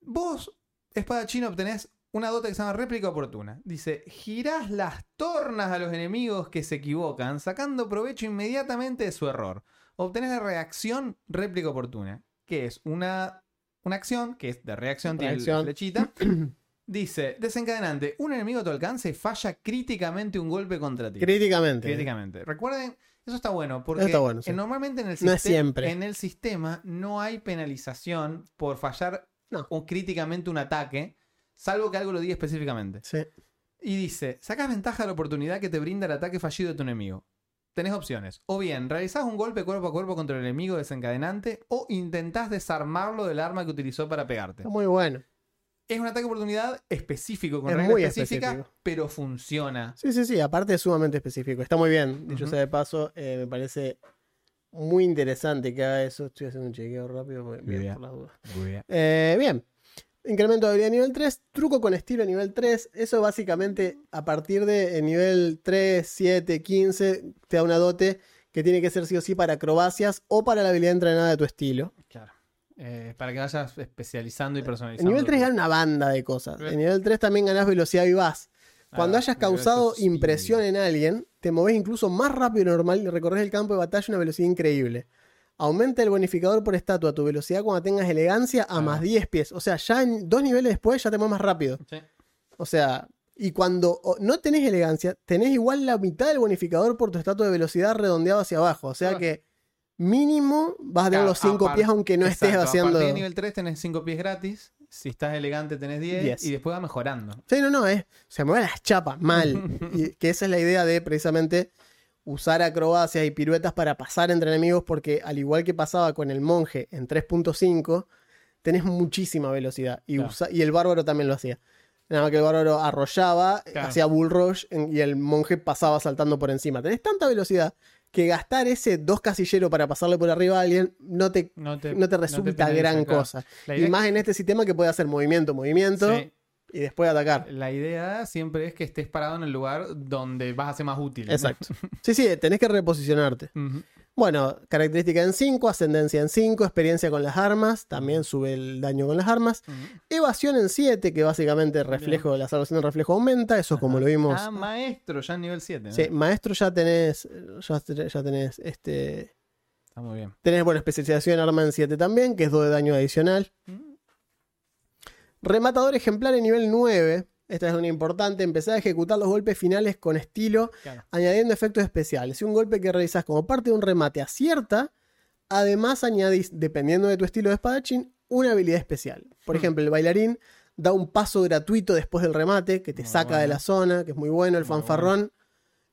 Speaker 2: Vos, espadachín, obtenés una dote que se llama réplica oportuna. Dice, girás las tornas a los enemigos que se equivocan, sacando provecho inmediatamente de su error. Obtenés la reacción réplica oportuna, que es una, una acción, que es de reacción, tiene la flechita. <clears throat> Dice, desencadenante, un enemigo a tu alcance falla críticamente un golpe contra ti.
Speaker 1: Críticamente.
Speaker 2: Críticamente. Recuerden, eso está bueno, porque
Speaker 1: está bueno, sí.
Speaker 2: normalmente en el,
Speaker 1: No siempre.
Speaker 2: en el sistema no hay penalización por fallar
Speaker 1: No.
Speaker 2: un- críticamente un ataque, salvo que algo lo diga específicamente.
Speaker 1: Sí.
Speaker 2: Y dice, sacas ventaja de la oportunidad que te brinda el ataque fallido de tu enemigo. Tenés opciones. O bien, realizás un golpe cuerpo a cuerpo contra el enemigo desencadenante, o intentás desarmarlo del arma que utilizó para pegarte.
Speaker 1: Muy bueno.
Speaker 2: Es un ataque de oportunidad específico, con
Speaker 1: Es
Speaker 2: regla
Speaker 1: muy
Speaker 2: específica,
Speaker 1: específico.
Speaker 2: pero funciona.
Speaker 1: Sí, sí, sí. Aparte es sumamente específico. Está muy bien. Dicho
Speaker 2: Ujú.
Speaker 1: sea de paso, eh, me parece muy interesante que haga eso. Estoy haciendo un chequeo rápido. bien,
Speaker 2: Bien.
Speaker 1: por las dudas. Eh, bien. Incremento de habilidad nivel 3, truco con estilo nivel 3. Eso básicamente a partir de eh, nivel 3, 7, 15 te da una dote que tiene que ser sí o sí para acrobacias o para la habilidad entrenada de tu estilo.
Speaker 2: Claro. Eh, para que vayas especializando y
Speaker 1: En
Speaker 2: personalizando.
Speaker 1: nivel 3 gana una banda de cosas. En nivel 3 también ganás velocidad vivaz. Cuando
Speaker 2: Ah,
Speaker 1: hayas
Speaker 2: nivel
Speaker 1: causado impresión en alguien, te moves incluso más rápido normal y recorres el campo de batalla a una velocidad increíble. Aumenta el bonificador por estatua tu velocidad cuando tengas elegancia a
Speaker 2: Ah.
Speaker 1: más 10 pies. O sea, ya en dos niveles después ya te mueves más rápido.
Speaker 2: Sí.
Speaker 1: O sea, y cuando no tenés elegancia, tenés igual la mitad del bonificador por tu estatua de velocidad redondeado hacia abajo. O sea que mínimo vas a tener los 5
Speaker 2: apar-
Speaker 1: pies aunque no estés
Speaker 2: Exacto, A
Speaker 1: haciendo...
Speaker 2: partir de nivel 3 tenés 5 pies gratis. Si estás elegante tenés 10.
Speaker 1: 10.
Speaker 2: Y después va mejorando.
Speaker 1: Sí, no, no, es. Se mueven las chapas, mal. <laughs> y que esa es la idea de precisamente usar acrobacias y piruetas para pasar entre enemigos, porque al igual que pasaba con el monje en 3.5, tenés muchísima velocidad. Y,
Speaker 2: Claro.
Speaker 1: usa- y el bárbaro también lo hacía. Nada más que el bárbaro arrollaba,
Speaker 2: Claro.
Speaker 1: hacía bull rush y el monje pasaba saltando por encima. Tenés tanta velocidad que gastar ese dos casilleros para pasarle por arriba a alguien no te,
Speaker 2: No te,
Speaker 1: no te resulta
Speaker 2: penaliza,
Speaker 1: gran
Speaker 2: claro.
Speaker 1: cosa. Y más en este sistema que puede hacer movimiento, movimiento
Speaker 2: Sí,
Speaker 1: y después atacar.
Speaker 2: la idea siempre es que estés parado en el lugar donde vas a ser más útil. ¿no?
Speaker 1: Exacto. <laughs> Sí, sí, tenés que reposicionarte. Bueno, característica en 5, ascendencia en 5, experiencia con las armas, también sube el daño con las armas. Evasión en 7, que básicamente reflejo, la salvación de reflejo aumenta, eso es como lo vimos.
Speaker 2: Ah, maestro, ya en nivel 7. ¿no?
Speaker 1: Sí, maestro ya tenés, ya, ya tenés, este,
Speaker 2: Está muy bien.
Speaker 1: tenés, bueno, especialización en arma en 7 también, que es 2 de daño adicional.
Speaker 2: Mm.
Speaker 1: Rematador ejemplar en nivel 9, esta es una importante, empezar a ejecutar los golpes finales con estilo
Speaker 2: Claro.
Speaker 1: añadiendo efectos especiales. Si un golpe que realizas como parte de un remate acierta, además añadís, dependiendo de tu estilo de espadachín, una habilidad especial. Por
Speaker 2: Hmm.
Speaker 1: ejemplo, el bailarín da un paso gratuito después del remate, que te
Speaker 2: Muy
Speaker 1: saca de la zona, que es muy bueno, el
Speaker 2: Muy
Speaker 1: fanfarrón.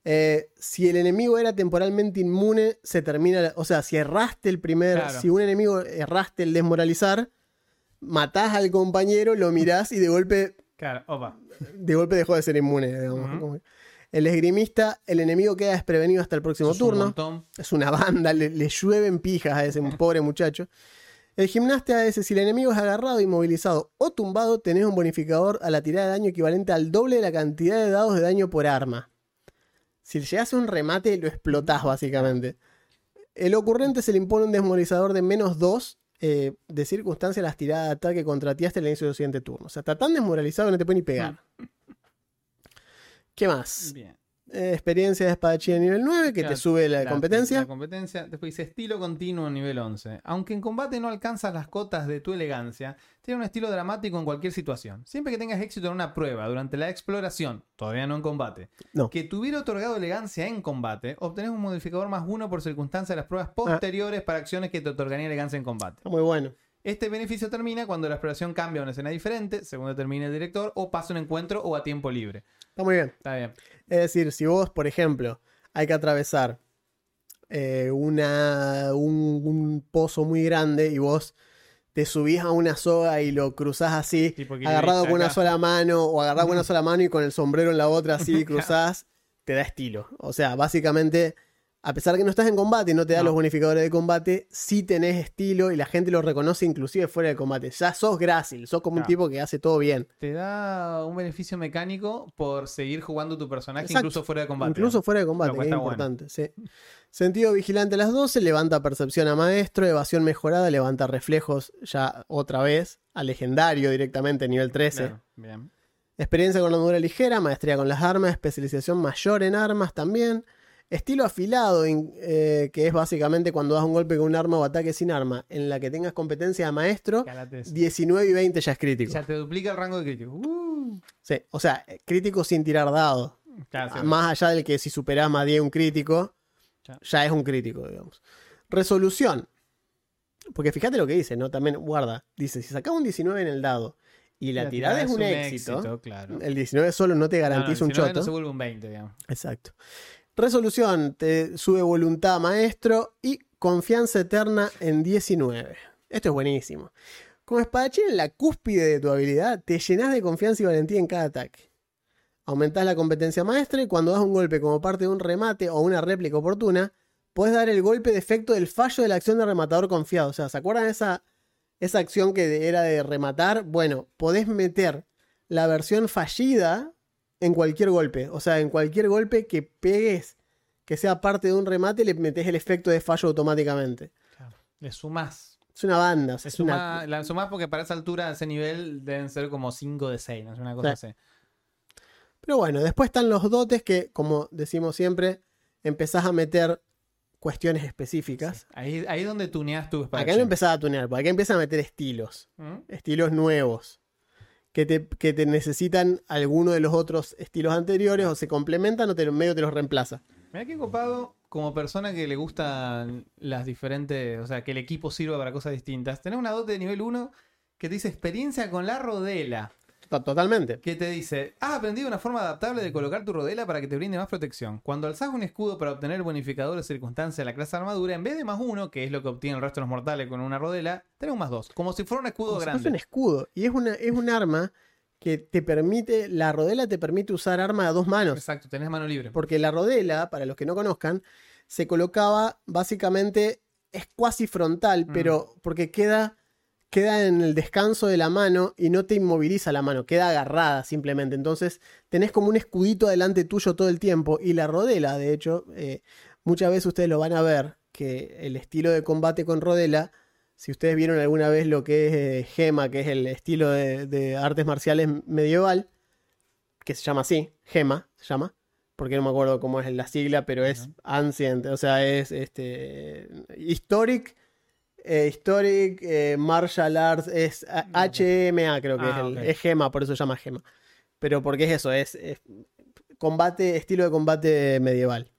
Speaker 1: Eh, si el enemigo era temporalmente inmune, se termina. la- O sea, si erraste el primer.
Speaker 2: Claro.
Speaker 1: Si un enemigo erraste el desmoralizar, matás al compañero, lo mirás y de golpe
Speaker 2: Claro, opa.
Speaker 1: de golpe dejó de ser inmune. digamos. El esgrimista, el enemigo queda desprevenido hasta el próximo turno. Es una banda, le, le llueven pijas a ese pobre muchacho. El gimnasta es si el enemigo es agarrado, inmovilizado o tumbado, tenés un bonificador a la tirada de daño equivalente al doble de la cantidad de dados de daño por arma. Si llegas a un remate, lo explotás básicamente. El ocurrente se le impone un desmoralizador de menos 2 eh, de circunstancia las tiradas de ataque contra ti hasta el inicio del siguiente turno. O sea, está tan desmoralizado que no te puede ni pegar. ¿Qué más?
Speaker 2: Bien.
Speaker 1: Eh, experiencia de espadachín de nivel 9, que
Speaker 2: Claro,
Speaker 1: te sube la, competencia.
Speaker 2: La competencia. Después dice estilo continuo nivel 11. Aunque en combate no alcanzas las cotas de tu elegancia, tiene un estilo dramático en cualquier situación. Siempre que tengas éxito en una prueba durante la exploración, todavía no en combate,
Speaker 1: No.
Speaker 2: que tuviera otorgado elegancia en combate, obtenés un modificador más uno por circunstancia de las pruebas posteriores para acciones que te otorgarían elegancia en combate.
Speaker 1: Muy bueno.
Speaker 2: Este beneficio termina cuando la exploración cambia a una escena diferente, según determine el director, o pasa un encuentro o a tiempo libre.
Speaker 1: Está muy bien.
Speaker 2: Está bien.
Speaker 1: Es decir, si vos, por ejemplo, hay que atravesar eh, una, un, un pozo muy grande y vos te subís a una soga y lo cruzás así, agarrado con una sola mano, o agarrado con una <laughs> sola mano y con el sombrero en la otra así <laughs> cruzás, te da estilo. O sea, básicamente, a pesar de que no estás en combate y no te da
Speaker 2: No.
Speaker 1: los bonificadores de combate, sí tenés estilo y la gente lo reconoce inclusive fuera de combate. Ya sos grácil, sos como un tipo que hace todo bien.
Speaker 2: Te da un beneficio mecánico por seguir jugando tu personaje
Speaker 1: Exacto.
Speaker 2: incluso fuera de combate.
Speaker 1: Incluso fuera de combate, que es
Speaker 2: bueno.
Speaker 1: importante. sí. Sentido vigilante a las 12, levanta percepción a maestro, evasión mejorada, levanta reflejos ya otra vez, a legendario directamente, nivel 13.
Speaker 2: Claro, Bien.
Speaker 1: Experiencia con armadura ligera, maestría con las armas, especialización mayor en armas también. Estilo afilado, eh, que es básicamente cuando das un golpe con un arma o ataque sin arma, en la que tengas competencia de maestro,
Speaker 2: Cálate eso.
Speaker 1: 19 y 20 ya es crítico.
Speaker 2: Ya te duplica el rango de crítico. Uh.
Speaker 1: Sí, o sea, crítico sin tirar dados.
Speaker 2: Claro, sí.
Speaker 1: Más allá del que si superás más 10 un crítico,
Speaker 2: Ya.
Speaker 1: ya es un crítico, digamos. Resolución. Porque fíjate lo que dice, ¿no? También guarda. Dice, si sacás un 19 en el dado y la, tirada es un, éxito,
Speaker 2: claro.
Speaker 1: el 19 solo no te garantiza
Speaker 2: No,
Speaker 1: un
Speaker 2: el 19
Speaker 1: choto.
Speaker 2: No se vuelve un 20, digamos.
Speaker 1: Exacto. Resolución, te sube voluntad maestro y confianza eterna en 19. Esto es buenísimo. Como espadachín en la cúspide de tu habilidad, te llenas de confianza y valentía en cada ataque. Aumentás la competencia maestra y cuando das un golpe como parte de un remate o una réplica oportuna, puedes dar el golpe de efecto del fallo de la acción de rematador confiado. O sea, ¿se acuerdan de esa, esa acción que era de rematar? Bueno, podés meter la versión fallida en cualquier golpe. O sea, en cualquier golpe que pegues que sea parte de un remate, le metes el efecto de fallo automáticamente.
Speaker 2: Le sumás.
Speaker 1: Es una banda. o sea, es una-
Speaker 2: La sumás porque para esa altura, a ese nivel, deben ser como 5 de 6, no es una cosa
Speaker 1: Sí.
Speaker 2: así.
Speaker 1: Pero bueno, después están los dotes que, como decimos siempre, empezás a meter cuestiones específicas.
Speaker 2: Ahí, ahí es donde tuneas tu
Speaker 1: Acá no empezás a tunear, porque acá empiezas a meter estilos.
Speaker 2: ¿Mm?
Speaker 1: Estilos nuevos. Que te, necesitan alguno de los otros estilos anteriores o se complementan o te, medio te los reemplaza.
Speaker 2: Mira qué copado, como persona que le gustan las diferentes, o sea, que el equipo sirva para cosas distintas. Tenés una dote de nivel 1 que te dice experiencia con la rodela.
Speaker 1: To- Totalmente.
Speaker 2: Que te dice, has aprendido una forma adaptable de colocar tu rodela para que te brinde más protección. Cuando alzás un escudo para obtener bonificador de circunstancia de la clase de armadura, en vez de más uno, que es lo que obtienen el resto de los mortales con una rodela, tenés un más dos. Como si fuera un escudo
Speaker 1: Como si
Speaker 2: grande.
Speaker 1: fuese un escudo. Y es, una, es un arma que te permite, la rodela te permite usar arma a dos manos.
Speaker 2: Exacto, tenés mano libre.
Speaker 1: Porque la rodela, para los que no conozcan, se colocaba básicamente, es cuasi frontal,
Speaker 2: Mm.
Speaker 1: pero porque queda, queda en el descanso de la mano y no te inmoviliza la mano, queda agarrada simplemente. Entonces tenés como un escudito delante tuyo todo el tiempo. Y la rodela, de hecho, eh, muchas veces ustedes lo van a ver, que el estilo de combate con rodela, si ustedes vieron alguna vez lo que es eh, Gema, que es el estilo de, de artes marciales medieval, que se llama así, Gema, se llama, porque no me acuerdo cómo es la sigla, pero es. Ancient, o sea, es este Historic, eh, Historic eh, Martial Arts, es HMA creo que
Speaker 2: Ah,
Speaker 1: es, el,
Speaker 2: ok.
Speaker 1: es Gema, por eso se llama Gema. Pero porque es eso, es, es combate, estilo de combate medieval.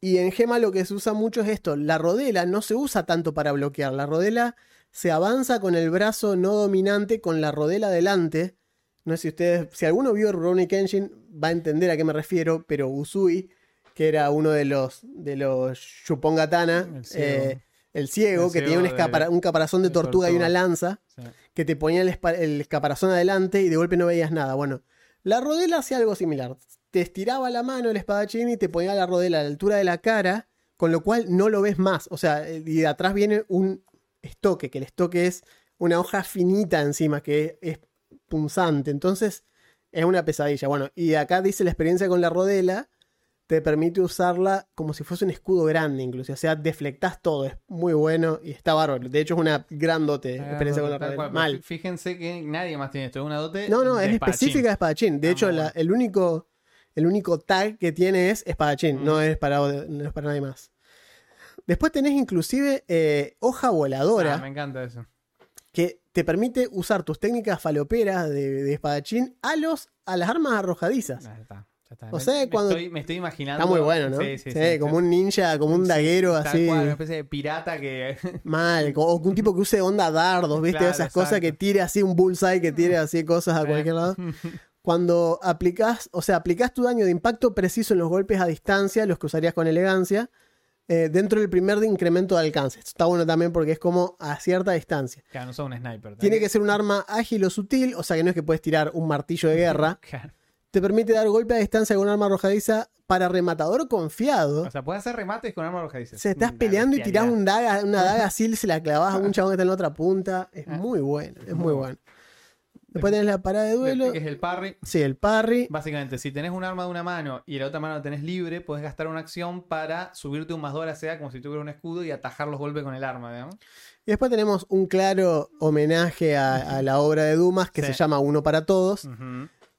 Speaker 1: Y en Gema lo que se usa mucho es esto, la rodela no se usa tanto para bloquear, la rodela se avanza con el brazo no dominante, con la rodela delante. No sé si ustedes, si alguno vio Rurouni Kenshin va a entender a qué me refiero, pero Usui, que era uno de los de los Shupongatana, eh, el ciego,
Speaker 2: El
Speaker 1: que tenía
Speaker 2: ciego
Speaker 1: un,
Speaker 2: de-
Speaker 1: escapara- un caparazón de
Speaker 2: de
Speaker 1: tortuga y una lanza,
Speaker 2: Sí.
Speaker 1: que te ponía el, el caparazón adelante y de golpe no veías nada. Bueno, la rodela hacía algo similar. Te estiraba la mano el espadachín y te ponía la rodela a la altura de la cara, con lo cual no lo ves más. O sea, eh, y de atrás viene un estoque, que el estoque es una hoja finita encima, que es punzante. Entonces, es una pesadilla. Bueno, y acá dice la experiencia con la rodela. Te permite usarla como si fuese un escudo grande, incluso. O sea, deflectás todo. Es muy bueno y está bárbaro. De hecho, es una gran dote.
Speaker 2: Ah,
Speaker 1: experiencia con la
Speaker 2: tal
Speaker 1: rodela.
Speaker 2: cual, pero
Speaker 1: Mal.
Speaker 2: fí- Fíjense que nadie más tiene esto. Es una dote.
Speaker 1: No, no,
Speaker 2: de
Speaker 1: es
Speaker 2: espadachín.
Speaker 1: específica de espadachín. De
Speaker 2: Ah,
Speaker 1: hecho, la- el único el único tag que tiene es espadachín,
Speaker 2: Mm.
Speaker 1: no, es para, no es para nadie más. Después tenés inclusive eh, hoja voladora,
Speaker 2: Ah, me encanta eso.
Speaker 1: que te permite usar tus técnicas faloperas de, de espadachín a, los, a las armas arrojadizas.
Speaker 2: Está. Está.
Speaker 1: O
Speaker 2: Me-
Speaker 1: sea,
Speaker 2: me
Speaker 1: cuando-
Speaker 2: estoy, me estoy imaginando.
Speaker 1: Está muy bueno, ¿no?
Speaker 2: Sí, sí,
Speaker 1: Sí,
Speaker 2: sí.
Speaker 1: como un ninja, como un daguero así.
Speaker 2: cual, una especie de pirata que. <laughs>
Speaker 1: Mal, o un tipo que use onda dardos, ¿viste?
Speaker 2: Claro,
Speaker 1: Esas cosas que tire así un bullseye, que tire así cosas a cualquier lado. <laughs> Cuando aplicás, o sea, aplicás tu daño de impacto preciso en los golpes a distancia, los que usarías con elegancia, eh, dentro del primer de incremento de alcance. Esto está bueno también porque es como a cierta distancia.
Speaker 2: Claro, no son un sniper.
Speaker 1: Tiene que ser un arma ágil o sutil, o sea que no es que puedes tirar un martillo de <laughs> guerra.
Speaker 2: Claro.
Speaker 1: Te permite dar golpe a distancia con un arma arrojadiza para rematador confiado.
Speaker 2: O sea, puedes hacer remates con arma arrojadiza.
Speaker 1: O sea, estás
Speaker 2: Una
Speaker 1: peleando y tirás un daga, una daga así, se la clavas a un chabón que está en la otra punta. Es
Speaker 2: Ah.
Speaker 1: muy bueno, es
Speaker 2: Muy bueno.
Speaker 1: Después tenés la parada de duelo.
Speaker 2: Que es el parry.
Speaker 1: Sí, el parry.
Speaker 2: Básicamente, si tenés un arma de una mano y la otra mano la tenés libre, puedes gastar una acción para subirte un más 2 a la CA como si tuvieras un escudo y atajar los golpes con el arma, digamos.
Speaker 1: Y después tenemos un claro homenaje a, a la obra de Dumas que
Speaker 2: Sí.
Speaker 1: se llama Uno para Todos.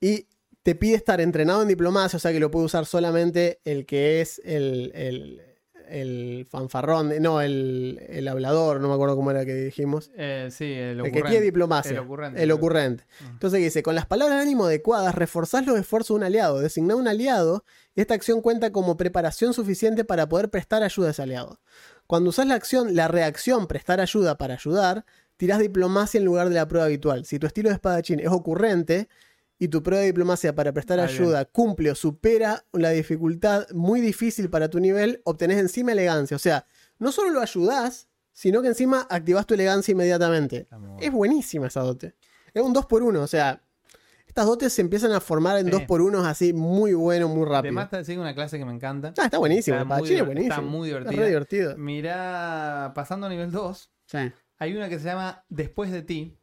Speaker 1: Y te pide estar entrenado en diplomacia, o sea que lo puede usar solamente el que es el, el, el fanfarrón, no, el, el hablador, no me acuerdo cómo era que dijimos.
Speaker 2: Eh, sí, el
Speaker 1: El que
Speaker 2: ocurrente.
Speaker 1: tiene diplomacia.
Speaker 2: El ocurrente.
Speaker 1: El ocurrente. Entonces dice, con las palabras de ánimo adecuadas, reforzás los esfuerzos de un aliado, designá un aliado y esta acción cuenta como preparación suficiente para poder prestar ayuda a ese aliado. Cuando usás la acción, la reacción prestar ayuda para ayudar, tirás diplomacia en lugar de la prueba habitual. Si tu estilo de espadachín es ocurrente y tu prueba de diplomacia para prestar
Speaker 2: bien.
Speaker 1: ayuda cumple o supera la dificultad muy difícil para tu nivel, obtenés encima elegancia. O sea, no solo lo ayudás, sino que encima activás tu elegancia inmediatamente.
Speaker 2: Está bueno.
Speaker 1: Es buenísima esa dote. Es un 2x1, o sea, estas dotes se empiezan a formar en
Speaker 2: Sí.
Speaker 1: 2x1 así muy bueno, muy rápido.
Speaker 2: Además, sigue una clase que me encanta.
Speaker 1: Ah, está buenísimo,
Speaker 2: Está muy
Speaker 1: buenísimo.
Speaker 2: está muy
Speaker 1: Es
Speaker 2: divertida.
Speaker 1: re divertido.
Speaker 2: Mira, pasando a nivel 2, hay una que se llama Después de ti.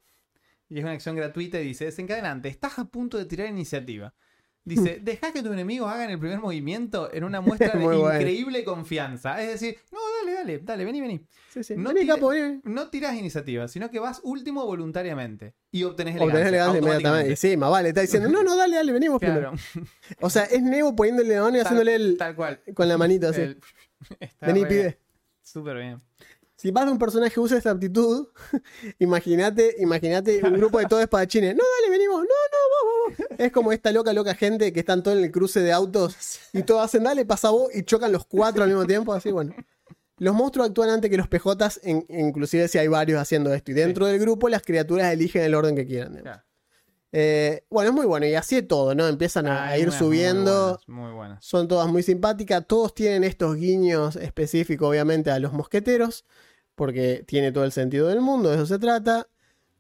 Speaker 2: Y es una acción gratuita y dice, desencadenante, estás a punto de tirar iniciativa. Dice, <laughs> deja que tus enemigos hagan el primer movimiento en una muestra <laughs> de
Speaker 1: Muy
Speaker 2: increíble confianza. Es decir, no, dale, dale, dale, vení, vení.
Speaker 1: Sí, sí.
Speaker 2: No
Speaker 1: Vení,
Speaker 2: tire-
Speaker 1: capo, vení.
Speaker 2: No tiras iniciativa, sino que vas último voluntariamente y obtenés elegancia.
Speaker 1: Obtenés elegancia inmediatamente. Y sí, más vale, está diciendo, no, no, dale, dale, venimos
Speaker 2: Claro,
Speaker 1: primero. O sea, es Nebo poniéndole la mano y haciéndole el,
Speaker 2: tal cual.
Speaker 1: con la manito así.
Speaker 2: El- <laughs>
Speaker 1: Vení, pide.
Speaker 2: Súper bien.
Speaker 1: Si vas de un personaje que usa esta aptitud, <laughs> imagínate, imagínate un grupo de todos espadachines. No, dale, venimos. No, no, vos, vos, vos. Es como esta loca, loca gente que están todos en el cruce de autos y todos hacen, dale, pasa vos y chocan los cuatro al mismo tiempo. Así, bueno. Los monstruos actúan antes que los PJs, en- inclusive si hay varios haciendo esto. Y dentro del grupo, las criaturas eligen el orden que quieran.
Speaker 2: Claro.
Speaker 1: Eh, bueno, es muy bueno. Y así es todo, ¿no? Empiezan a, a
Speaker 2: Hay
Speaker 1: ir subiendo.
Speaker 2: Muy buenas. Muy buenas.
Speaker 1: Son todas muy simpáticas. Todos tienen estos guiños específicos, obviamente, a los mosqueteros. Porque tiene todo el sentido del mundo, de eso se trata.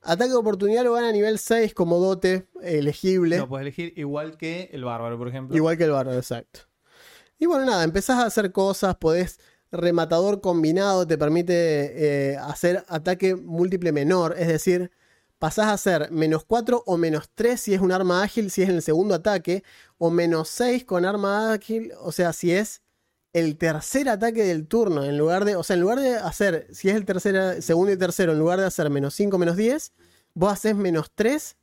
Speaker 1: Ataque de oportunidad lo gana a nivel 6 como dote elegible.
Speaker 2: Lo puedes elegir igual que el bárbaro, por ejemplo.
Speaker 1: igual que el bárbaro, exacto. Y bueno, nada, empezás a hacer cosas, podés. Rematador combinado te permite eh, hacer ataque múltiple menor, es decir, pasás a hacer menos 4 o menos 3 si es un arma ágil, si es en el segundo ataque, o menos 6 con arma ágil, o sea, si es el tercer ataque del turno, en lugar de, o sea, en lugar de hacer, si es el tercer, segundo y tercero, en lugar de hacer menos 5, menos 10, vos haces menos 3,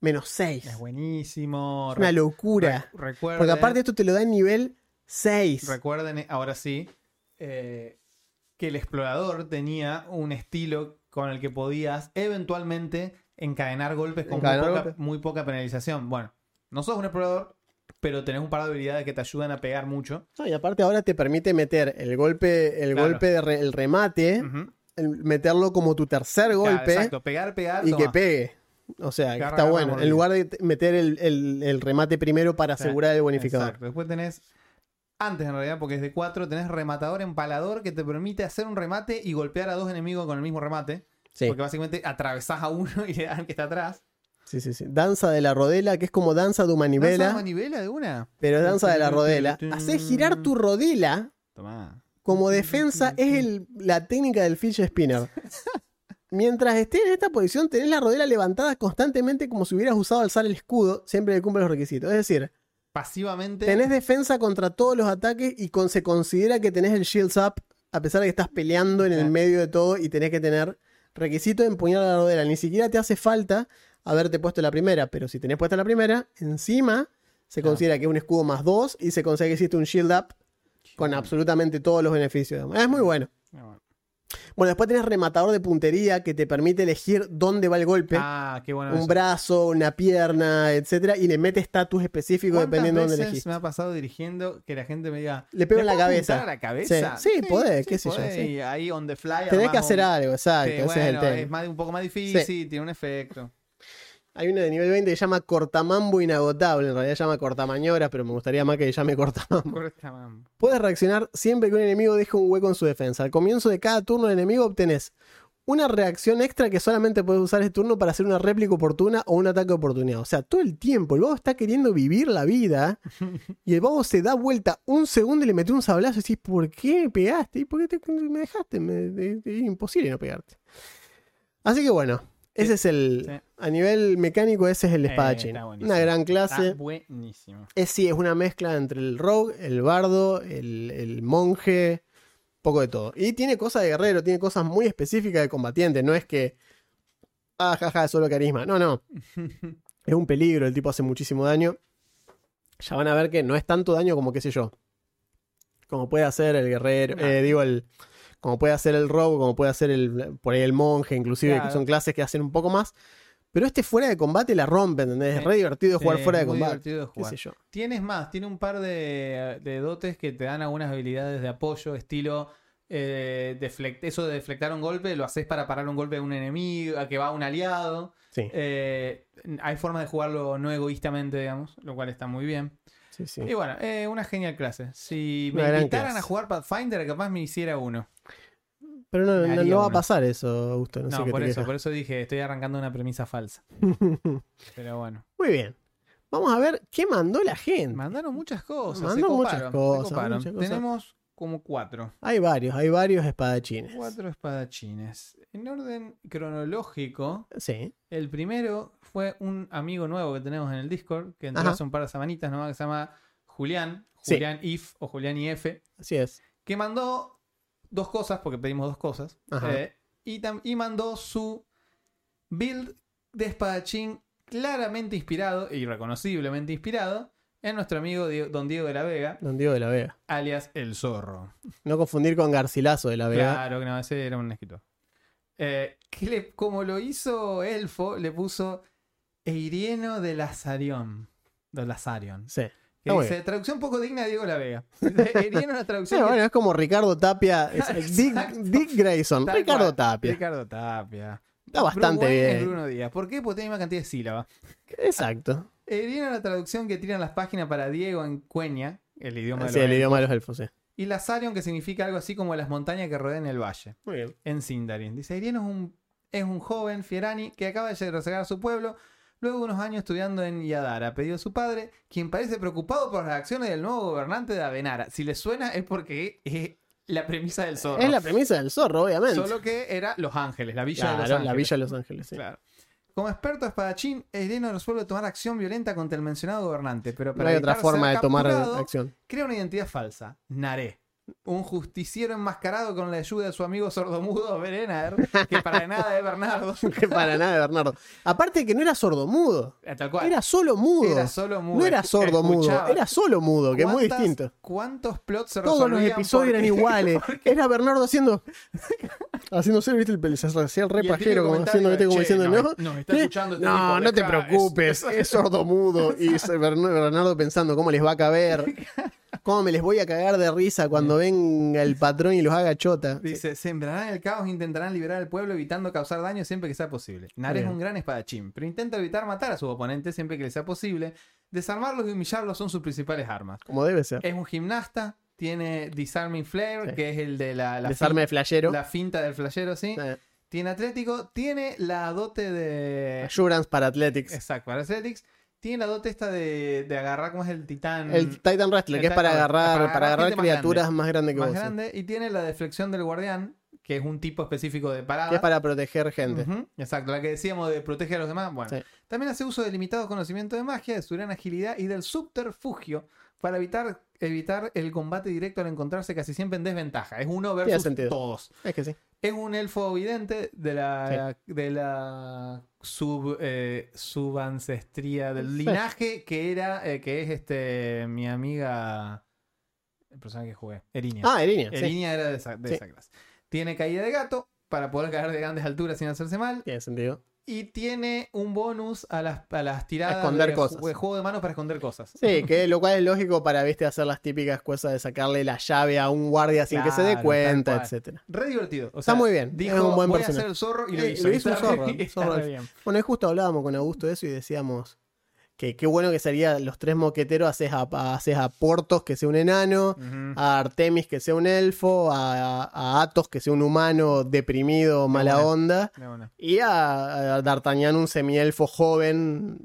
Speaker 1: menos 6.
Speaker 2: Es buenísimo.
Speaker 1: Es una locura.
Speaker 2: re- recuerden,
Speaker 1: Porque aparte esto te lo da en nivel 6.
Speaker 2: recuerden, ahora sí, eh, que el explorador tenía un estilo con el que podías eventualmente encadenar golpes con muy poca,
Speaker 1: golpes.
Speaker 2: muy poca penalización. Bueno, no sos un explorador, pero tenés un par de habilidades que te ayudan a pegar mucho.
Speaker 1: No, y aparte ahora te permite meter el golpe, el
Speaker 2: Claro.
Speaker 1: golpe de re- el remate, el- meterlo como tu tercer
Speaker 2: Claro,
Speaker 1: golpe
Speaker 2: exacto, pegar, pegar.
Speaker 1: y
Speaker 2: toma.
Speaker 1: que pegue. O sea, está bueno. En lugar de meter el, el- el remate primero para asegurar el bonificador.
Speaker 2: Exacto. Después tenés, antes en realidad, porque es de 4, tenés rematador empalador que te permite hacer un remate y golpear a dos enemigos con el mismo remate.
Speaker 1: Sí,
Speaker 2: Porque básicamente atravesás a uno <laughs> y le al que está atrás.
Speaker 1: Sí, sí, sí. Danza de la rodela, que es como danza de
Speaker 2: ¿Lanza
Speaker 1: manivela,
Speaker 2: manivela de una?
Speaker 1: pero es danza de la rodela. Haces girar tu rodela
Speaker 2: Tomá.
Speaker 1: como defensa, es el- la técnica del fish spinner. <laughs> Mientras estés en esta posición, tenés la rodela levantada constantemente como si hubieras usado alzar el escudo, siempre que cumple los requisitos. Es decir,
Speaker 2: Pasivamente.
Speaker 1: Tenés defensa contra todos los ataques y con- se considera que tenés el shields up a pesar de que estás peleando en el medio de todo y tenés que tener requisito de empuñar la rodela. Ni siquiera te hace falta haberte puesto la primera, pero si tenés puesta la primera, encima se
Speaker 2: Claro.
Speaker 1: considera que es un escudo más dos y se considera que hiciste un shield up con absolutamente todos los beneficios. Es muy bueno.
Speaker 2: Bueno.
Speaker 1: Después tenés rematador de puntería que te permite elegir dónde va el golpe.
Speaker 2: Ah, qué bueno.
Speaker 1: un
Speaker 2: eso.
Speaker 1: brazo, una pierna, etcétera, y le mete estatus específico
Speaker 2: ¿Cuántas
Speaker 1: dependiendo de dónde elegiste.
Speaker 2: me ha pasado dirigiendo que la gente me diga.
Speaker 1: Le pego en la cabeza.
Speaker 2: a la cabeza?
Speaker 1: Sí, sí, podés, qué sé yo,
Speaker 2: podés,
Speaker 1: sí.
Speaker 2: ahí on the fly.
Speaker 1: Tenés que hacer algo, exacto,
Speaker 2: Sí,
Speaker 1: ese es el tema.
Speaker 2: es más, un poco más difícil, tiene un efecto.
Speaker 1: Hay uno de nivel 20 que se llama Cortamambo Inagotable, en realidad se llama Cortamañoras, pero me gustaría más que llame Cortamambo.
Speaker 2: Corta, mam.
Speaker 1: Puedes reaccionar siempre que un enemigo deje un hueco en su defensa. Al comienzo de cada turno del enemigo obtenés una reacción extra que solamente puedes usar este turno para hacer una réplica oportuna o un ataque de oportunidad. O sea, todo el tiempo el vago está queriendo vivir la vida <laughs> y el vago se da vuelta un segundo y le mete un sablazo y decís, ¿por qué me pegaste? ¿Y por qué te- me dejaste? Me- es es imposible no pegarte. Así que bueno, ese es el...
Speaker 2: Sí.
Speaker 1: A nivel mecánico ese es el
Speaker 2: Eh,
Speaker 1: espadachín.
Speaker 2: está buenísimo.
Speaker 1: una gran
Speaker 2: Está
Speaker 1: clase.
Speaker 2: buenísimo.
Speaker 1: Es sí, es una mezcla entre el rogue, el bardo, el, el monje, poco de todo. Y tiene cosas de guerrero, tiene cosas muy específicas de combatiente. No es que. Ah, jaja, solo carisma. No, no. <laughs> Es un peligro, el tipo hace muchísimo daño. Ya van a ver que no es tanto daño como, qué sé yo. Como puede hacer el guerrero.
Speaker 2: No.
Speaker 1: eh, digo, el. Como puede hacer el rogue, como puede hacer el. Por ahí el monje, inclusive,
Speaker 2: Claro.
Speaker 1: que son clases que hacen un poco más. Pero este fuera de combate la rompe, ¿entendés? Es re divertido jugar fuera de
Speaker 2: muy
Speaker 1: combate.
Speaker 2: divertido de
Speaker 1: Qué
Speaker 2: jugar.
Speaker 1: sé yo.
Speaker 2: Tienes más, tiene un par de, de dotes que te dan algunas habilidades de apoyo, estilo eh, deflect- eso de deflectar un golpe, lo haces para parar un golpe de un enemigo, a que va un aliado.
Speaker 1: Sí,
Speaker 2: Eh, hay forma de jugarlo no egoístamente, digamos, lo cual está muy bien.
Speaker 1: Sí, sí.
Speaker 2: Y bueno, eh, una genial clase. Si
Speaker 1: Una
Speaker 2: me invitaran
Speaker 1: clase.
Speaker 2: a jugar Pathfinder, capaz me hiciera uno.
Speaker 1: Pero no, no, va a pasar eso, Augusto. No,
Speaker 2: No,
Speaker 1: sé
Speaker 2: por eso, por eso dije, estoy arrancando una premisa falsa. <laughs> Pero bueno.
Speaker 1: Muy bien. Vamos a ver qué mandó la gente.
Speaker 2: Mandaron muchas cosas.
Speaker 1: Mandó
Speaker 2: se
Speaker 1: muchas
Speaker 2: coparon, se
Speaker 1: cosas,
Speaker 2: coparon.
Speaker 1: muchas cosas.
Speaker 2: Tenemos como cuatro.
Speaker 1: Hay varios, hay varios espadachines.
Speaker 2: Cuatro espadachines. En orden cronológico,
Speaker 1: Sí.
Speaker 2: el primero fue un amigo nuevo que tenemos en el Discord, que entró
Speaker 1: Ajá.
Speaker 2: hace un par de semanitas nomás, que se llama Julián,
Speaker 1: Sí.
Speaker 2: Julián If o Julián IF,
Speaker 1: Así es.
Speaker 2: que mandó dos cosas, porque pedimos dos cosas, eh, y, y mandó su build de espadachín claramente inspirado y reconociblemente inspirado en nuestro amigo Don Diego de la Vega,
Speaker 1: Don Diego de la Vega.
Speaker 2: alias El Zorro.
Speaker 1: No confundir con Garcilaso de la Vega.
Speaker 2: Claro que no, ese era un escritor. Eh, que le- como lo hizo Elfo, le puso Eirieno de Lazarion. De Lazarion.
Speaker 1: Sí.
Speaker 2: Que dice, traducción poco digna de Diego La Vega. <laughs> Eirieno es
Speaker 1: Sí,
Speaker 2: traducción. que-
Speaker 1: bueno, es como Ricardo Tapia. es- es Dick, Grayson.
Speaker 2: Tal
Speaker 1: Ricardo
Speaker 2: cual.
Speaker 1: Tapia.
Speaker 2: Ricardo Tapia.
Speaker 1: Está bastante
Speaker 2: Bruno es
Speaker 1: bien.
Speaker 2: Bruno Díaz. ¿Por qué? Porque tiene la misma cantidad de sílabas.
Speaker 1: Exacto.
Speaker 2: Eirieno es la traducción que tiran las páginas para Diego en Cueña, el idioma de
Speaker 1: Sí,
Speaker 2: los
Speaker 1: el
Speaker 2: elfos,
Speaker 1: idioma de los elfos, sí.
Speaker 2: Y Lazarion, que significa algo así como las montañas que rodean el valle.
Speaker 1: Muy bien.
Speaker 2: en Sindarin. Dice, Irien es un, es un joven Fierani que acaba de regresar a su pueblo luego de unos años estudiando en Yadara, a pedido de su padre, quien parece preocupado por las acciones del nuevo gobernante de Avenara. Si le suena es porque es la premisa del zorro.
Speaker 1: Es la premisa del zorro, obviamente.
Speaker 2: Solo que era Los Ángeles, la villa de Los
Speaker 1: Claro,
Speaker 2: Ángeles.
Speaker 1: la Villa de Los Ángeles, sí.
Speaker 2: Claro. Como experto espadachín, Ireno resuelve tomar acción violenta contra el mencionado gobernante, pero
Speaker 1: No
Speaker 2: para
Speaker 1: hay otra forma de tomar acción.
Speaker 2: crea una identidad falsa, Naré. Un justiciero enmascarado con la ayuda de su amigo sordomudo Berenar, <laughs> <laughs> que para nada es Bernardo.
Speaker 1: Que para nada, Bernardo. Aparte que no era sordomudo.
Speaker 2: Eh, Tal cual.
Speaker 1: Era solo mudo.
Speaker 2: Era solo mudo.
Speaker 1: No era
Speaker 2: escu-
Speaker 1: sordo mudo,
Speaker 2: escuchaba.
Speaker 1: era solo mudo, que es muy
Speaker 2: ¿Cuántas-
Speaker 1: distinto.
Speaker 2: ¿Cuántos plots se
Speaker 1: Todos los episodios eran iguales. <laughs> Era Bernardo haciendo. haciéndose, viste, el, se hacía el re pajero, como haciendo, viste, como
Speaker 2: "Che,
Speaker 1: diciendo,
Speaker 2: no,
Speaker 1: ¿no?
Speaker 2: escuchando este
Speaker 1: No, no te
Speaker 2: acá".
Speaker 1: preocupes, es sordo mudo. Y Bernardo pensando cómo les va a caber. ¿Cómo me les voy a cagar de risa cuando venga el patrón y los haga chota?
Speaker 2: Dice, sembrarán el caos e intentarán liberar al pueblo evitando causar daño siempre que sea posible. Nar es un gran espadachín, pero intenta evitar matar a sus oponentes siempre que le sea posible. Desarmarlos y humillarlos son sus principales armas.
Speaker 1: Como debe ser.
Speaker 2: Es un gimnasta, tiene Disarming Flare,
Speaker 1: Sí.
Speaker 2: que es el de la, la,
Speaker 1: Desarme de flashero.
Speaker 2: la finta del flashero, ¿sí?
Speaker 1: Eh,
Speaker 2: Tiene Atlético, tiene la dote de...
Speaker 1: Assurance para Athletics.
Speaker 2: Exacto, para Athletics. Tiene la dote esta de, de agarrar, ¿cómo es el titán?
Speaker 1: El Titan Wrestler, que es para agarrar,
Speaker 2: para
Speaker 1: para
Speaker 2: agarrar más
Speaker 1: criaturas más grandes que
Speaker 2: más
Speaker 1: vos. sí.
Speaker 2: grande. Y tiene la deflexión del guardián, que es un tipo específico de parada.
Speaker 1: Que es para proteger gente.
Speaker 2: Exacto, la que decíamos de proteger a los demás. Bueno,
Speaker 1: Sí.
Speaker 2: también hace uso de limitado conocimiento de magia, de su gran agilidad y del subterfugio para evitar, evitar el combate directo al encontrarse casi siempre en desventaja. Es uno versus todos.
Speaker 1: Es que sí.
Speaker 2: Es un elfo vidente de la, de la sub, eh, subancestría del linaje que era, eh, que es este mi amiga, el personaje que jugué, Erinia.
Speaker 1: Ah, Erinia.
Speaker 2: Erinia era de esa, de esa clase. Tiene caída de gato para poder caer de grandes alturas sin hacerse mal.
Speaker 1: Tiene sentido.
Speaker 2: Y tiene un bonus a las, a las tiradas
Speaker 1: esconder
Speaker 2: de,
Speaker 1: cosas.
Speaker 2: ju- de juego de manos para esconder cosas.
Speaker 1: Sí, que lo cual es lógico para, viste, hacer las típicas cosas de sacarle la llave a un guardia sin que se dé cuenta, etcétera.
Speaker 2: Re divertido. O
Speaker 1: Está muy bien,
Speaker 2: Dijo,
Speaker 1: es un buen
Speaker 2: voy
Speaker 1: personaje".
Speaker 2: a hacer el zorro y lo
Speaker 1: Eh,
Speaker 2: hizo.
Speaker 1: lo hizo un zorro, <laughs> zorro. Bueno, y justo hablábamos con Augusto de eso y decíamos que qué bueno que sería los tres moqueteros, haces a, a- haces a Portos que sea un enano, a Artemis que sea un elfo, a, a Athos que sea un humano deprimido, mala onda, y a, a D'Artagnan un semielfo joven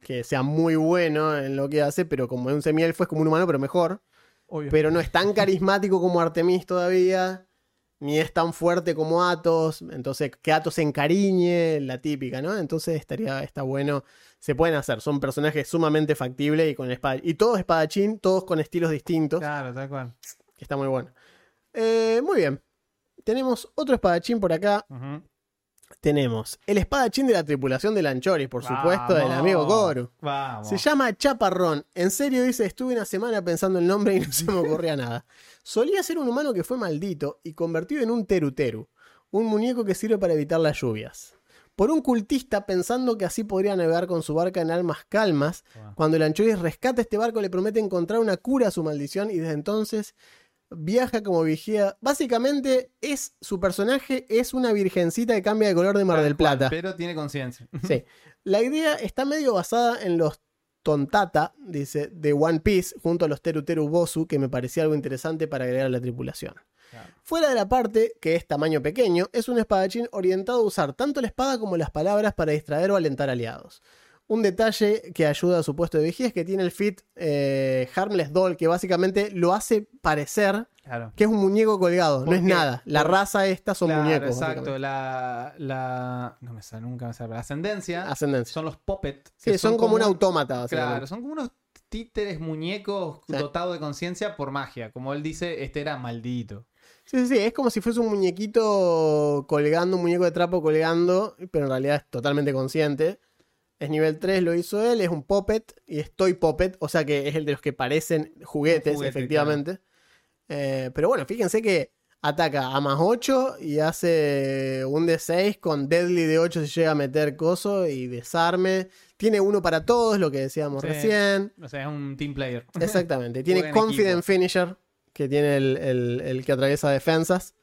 Speaker 1: que sea muy bueno en lo que hace, pero como es un semielfo es como un humano, pero mejor.
Speaker 2: Obvio.
Speaker 1: Pero no es tan carismático como Artemis todavía, ni es tan fuerte como Athos. Entonces, que Athos se encariñe, la típica, ¿no? Entonces estaría, está bueno. Se pueden hacer, son personajes sumamente factibles y con espada. Y todos espadachín, todos con estilos distintos,
Speaker 2: Claro, tal cual.
Speaker 1: que está muy bueno. Eh, muy bien. Tenemos otro espadachín por acá.
Speaker 2: Ujú.
Speaker 1: Tenemos el espadachín de la tripulación de Lanchoris, por supuesto, del amigo Goru.
Speaker 2: Vamos.
Speaker 1: Se llama Chaparrón. En serio, dice, estuve una semana pensando el nombre y no se me ocurría nada. Solía ser un humano que fue maldito y convertido en un teruteru, un muñeco que sirve para evitar las lluvias. Por un cultista pensando que así podría navegar con su barca en almas calmas,
Speaker 2: Wow.
Speaker 1: cuando el Anchoris rescata este barco le promete encontrar una cura a su maldición y desde entonces viaja como vigía. Básicamente es su personaje es una virgencita que cambia de color de Mar del Plata.
Speaker 2: Pero tiene conciencia. <laughs>
Speaker 1: Sí. La idea está medio basada en los Tontata, dice, de One Piece, junto a los Teru Teru Bosu, que me parecía algo interesante para agregar a la tripulación.
Speaker 2: Claro.
Speaker 1: Fuera de la parte, que es tamaño pequeño, es un espadachín orientado a usar tanto la espada como las palabras para distraer o alentar aliados. Un detalle que ayuda a su puesto de vigía es que tiene el fit eh, Harmless Doll, que básicamente lo hace parecer
Speaker 2: Claro.
Speaker 1: que es un muñeco colgado, no
Speaker 2: ¿Por
Speaker 1: es
Speaker 2: qué?
Speaker 1: nada. La
Speaker 2: Por-
Speaker 1: raza esta son
Speaker 2: Claro,
Speaker 1: muñecos.
Speaker 2: exacto. La, la. No me sale, nunca me sale. La ascendencia
Speaker 1: Ascendencia.
Speaker 2: son los puppets.
Speaker 1: Sí, son, como un
Speaker 2: un-
Speaker 1: autómata.
Speaker 2: Claro, son como unos títeres muñecos
Speaker 1: Sí.
Speaker 2: dotados de conciencia por magia. Como él dice, este era maldito.
Speaker 1: Sí, sí, sí, es como si fuese un muñequito colgando, un muñeco de trapo colgando, pero en realidad es totalmente consciente. Es nivel 3, lo hizo él, es un puppet y es toy puppet, o sea que es el de los que parecen juguetes,
Speaker 2: juguete,
Speaker 1: efectivamente. Eh, pero bueno, fíjense que ataca a más 8 y hace un de 6 con deadly de 8 si llega a meter coso y desarme. Tiene uno para todos, lo que decíamos
Speaker 2: Sí.
Speaker 1: recién.
Speaker 2: O sea, es un team player.
Speaker 1: Exactamente. <laughs> Tiene Confident
Speaker 2: equipo.
Speaker 1: Finisher, que tiene el, el- el que atraviesa defensas.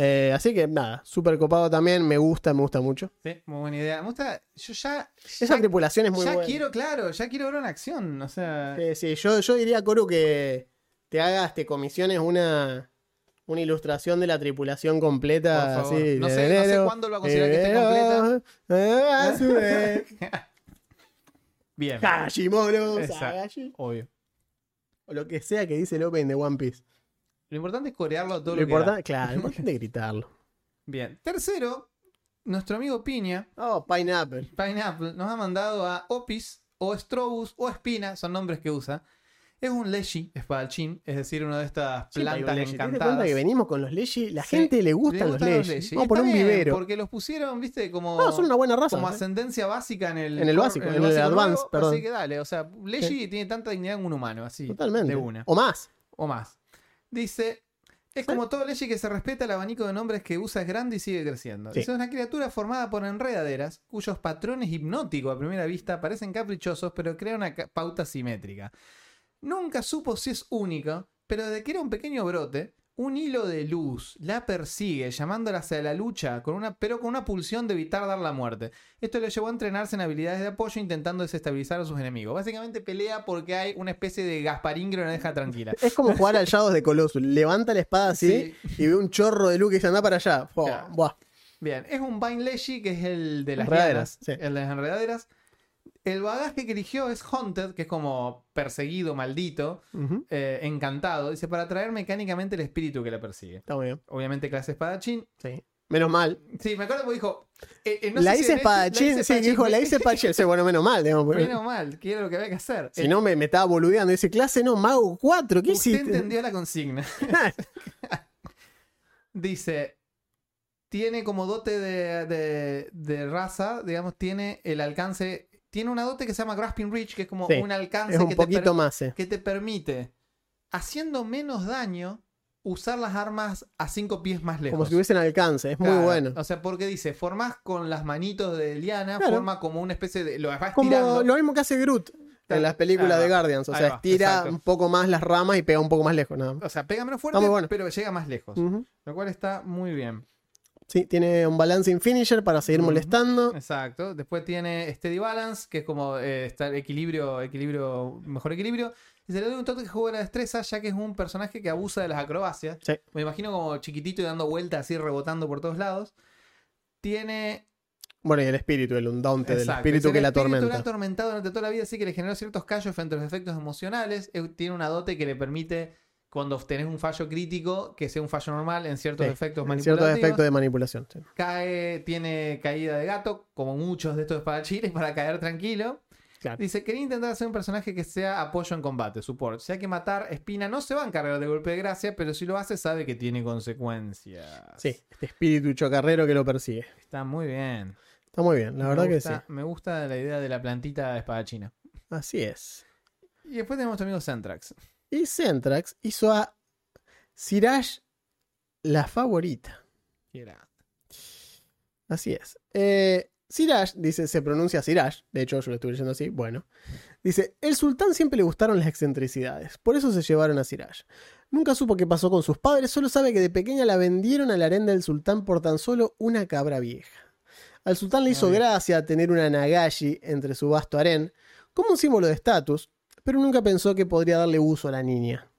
Speaker 1: Eh, así que nada, súper copado también. Me gusta, me gusta mucho.
Speaker 2: Sí, muy buena idea. Me gusta. Yo ya.
Speaker 1: Esa
Speaker 2: ya,
Speaker 1: tripulación es muy
Speaker 2: ya
Speaker 1: buena.
Speaker 2: quiero, claro, ya quiero verlo en acción. O sea.
Speaker 1: Sí, sí, yo, yo diría, Coru, que te hagas, te comisiones una, una ilustración de la tripulación completa.
Speaker 2: Por favor.
Speaker 1: así,
Speaker 2: No
Speaker 1: de
Speaker 2: sé- no sé cuándo lo va a considerar que esté
Speaker 1: enero, a su vez.
Speaker 2: Bien.
Speaker 1: Hashimoto.
Speaker 2: Obvio.
Speaker 1: O lo que sea que dice el opening de One Piece.
Speaker 2: Lo importante es corearlo todo
Speaker 1: Lo
Speaker 2: lo,
Speaker 1: importante, claro, lo <laughs> importante es gritarlo.
Speaker 2: Bien. Tercero, nuestro amigo Piña,
Speaker 1: Oh, Pineapple.
Speaker 2: Pineapple, nos ha mandado a Opis o Strobus o Espina, son nombres que usa. Es un Leshi espadachín, es decir, una de estas
Speaker 1: Sí,
Speaker 2: plantas
Speaker 1: Leshi. ¿Te das cuenta
Speaker 2: encantadas.
Speaker 1: que venimos con los Leshi? La
Speaker 2: Sí,
Speaker 1: gente le gustan,
Speaker 2: Le gustan
Speaker 1: los Leshi. Vamos a poner un vivero.
Speaker 2: Porque los pusieron, viste, como,
Speaker 1: No, son una buena raza.
Speaker 2: como
Speaker 1: ¿eh?
Speaker 2: ascendencia básica en el,
Speaker 1: En el básico, en el
Speaker 2: básico
Speaker 1: advance,
Speaker 2: nuevo,
Speaker 1: perdón.
Speaker 2: Así que dale, o sea, Leshi tiene tanta dignidad como un humano, así.
Speaker 1: Totalmente.
Speaker 2: De una.
Speaker 1: O más.
Speaker 2: O más. Dice. Es como todo Leshi que se respeta el abanico de nombres que usa es grande y sigue creciendo.
Speaker 1: Sí.
Speaker 2: Es una criatura formada por enredaderas, cuyos patrones hipnóticos a primera vista parecen caprichosos, pero crean una pauta simétrica. Nunca supo si es única, pero de que era un pequeño brote, un hilo de luz la persigue, llamándola hacia la lucha, con una, pero con una pulsión de evitar dar la muerte. Esto le llevó a entrenarse en habilidades de apoyo intentando desestabilizar a sus enemigos. Básicamente pelea porque hay una especie de Gasparín que no la deja tranquila.
Speaker 1: Es como jugar al Shadows de Colossus. Levanta la espada así y ve un chorro de luz que se anda para allá. Fua,
Speaker 2: Claro.
Speaker 1: buah.
Speaker 2: Bien, es un Vine Leshi, que es el de las
Speaker 1: Enredaderas, sí.
Speaker 2: el de las enredaderas. El bagaje que eligió es Haunted, que es como perseguido, maldito, eh, encantado. Dice, para atraer mecánicamente el espíritu que la persigue.
Speaker 1: Está muy bien.
Speaker 2: Obviamente clase espadachín.
Speaker 1: Sí. Menos mal.
Speaker 2: Sí, me acuerdo porque dijo... eh, eh, no
Speaker 1: la
Speaker 2: sé si
Speaker 1: hice
Speaker 2: Leshi-
Speaker 1: espadachín.
Speaker 2: hice
Speaker 1: Sí, que dijo, la hice espadachín. Sí, bueno, menos mal. digamos, porque-
Speaker 2: Menos mal, que era lo que había que hacer.
Speaker 1: Si
Speaker 2: Eh,
Speaker 1: no, me, me estaba boludeando. Dice, clase no, mago 4. ¿Qué
Speaker 2: usted
Speaker 1: hiciste?
Speaker 2: entendió la consigna. <laughs> Dice, tiene como dote de, de- de raza, digamos, tiene el alcance, tiene una dote que se llama Grasping Reach, que es como
Speaker 1: Sí,
Speaker 2: un alcance
Speaker 1: es un
Speaker 2: que, te
Speaker 1: más. eh.
Speaker 2: que te permite, haciendo menos daño, usar las armas a cinco pies más lejos.
Speaker 1: Como si tuviesen alcance, es muy bueno.
Speaker 2: O sea, porque dice, formás con las manitos de Liana,
Speaker 1: Claro.
Speaker 2: forma como una especie de. Lo vas
Speaker 1: Como
Speaker 2: estirando.
Speaker 1: lo mismo que hace Groot en las películas de. Guardians. O sea,
Speaker 2: va,
Speaker 1: estira
Speaker 2: exacto.
Speaker 1: un poco más las ramas y pega un poco más lejos. Nada más.
Speaker 2: O sea, pega menos fuerte,
Speaker 1: bueno.
Speaker 2: pero llega más lejos. Lo cual está muy bien.
Speaker 1: Sí, tiene un balancing finisher para seguir molestando.
Speaker 2: Exacto. Después tiene Steady Balance, que es como eh, estar equilibrio, equilibrio, mejor equilibrio. Y se le doy un toque juego de la destreza, ya que es un personaje que abusa de las acrobacias.
Speaker 1: Sí.
Speaker 2: Me imagino como chiquitito y dando vueltas así, rebotando por todos lados. Tiene.
Speaker 1: Bueno, y el espíritu, el undaunte del espíritu
Speaker 2: es
Speaker 1: que
Speaker 2: el
Speaker 1: la
Speaker 2: espíritu
Speaker 1: atormenta.
Speaker 2: le ha atormentado durante toda la vida, así que le generó ciertos callos frente a los efectos emocionales. Eh, Tiene una dote que le permite, cuando obtenés un fallo crítico, que sea un fallo normal en ciertos
Speaker 1: Sí,
Speaker 2: efectos
Speaker 1: en
Speaker 2: manipulativos.
Speaker 1: ciertos efectos de manipulación. sí.
Speaker 2: Cae, tiene caída de gato, como muchos de estos espadachines, <laughs> para caer tranquilo.
Speaker 1: Claro.
Speaker 2: Dice, quería intentar hacer un personaje que sea apoyo en combate, support. Si hay que matar, Espina no se va a encargar de golpe de gracia, pero si lo hace sabe que tiene consecuencias.
Speaker 1: Sí, este espíritu chocarrero que lo persigue.
Speaker 2: Está muy bien.
Speaker 1: Está muy bien, la
Speaker 2: Me
Speaker 1: verdad que sí.
Speaker 2: Me gusta la idea de la plantita espadachina.
Speaker 1: Así es.
Speaker 2: Y después tenemos a tu amigo Centrax.
Speaker 1: Y Centrax hizo a Siraj la favorita.
Speaker 2: Era-
Speaker 1: Así es. Eh, Siraj, dice, se pronuncia Siraj. De hecho, yo lo estuve leyendo así. Bueno. Dice, el sultán siempre le gustaron las excentricidades. Por eso se llevaron a Siraj. Nunca supo qué pasó con sus padres. Solo sabe que de pequeña la vendieron al harén del sultán por tan solo una cabra vieja. Al sultán le hizo
Speaker 2: bien.
Speaker 1: gracia tener una Nagashi entre su vasto harén, como un símbolo de estatus, pero nunca pensó que podría darle uso a la niña.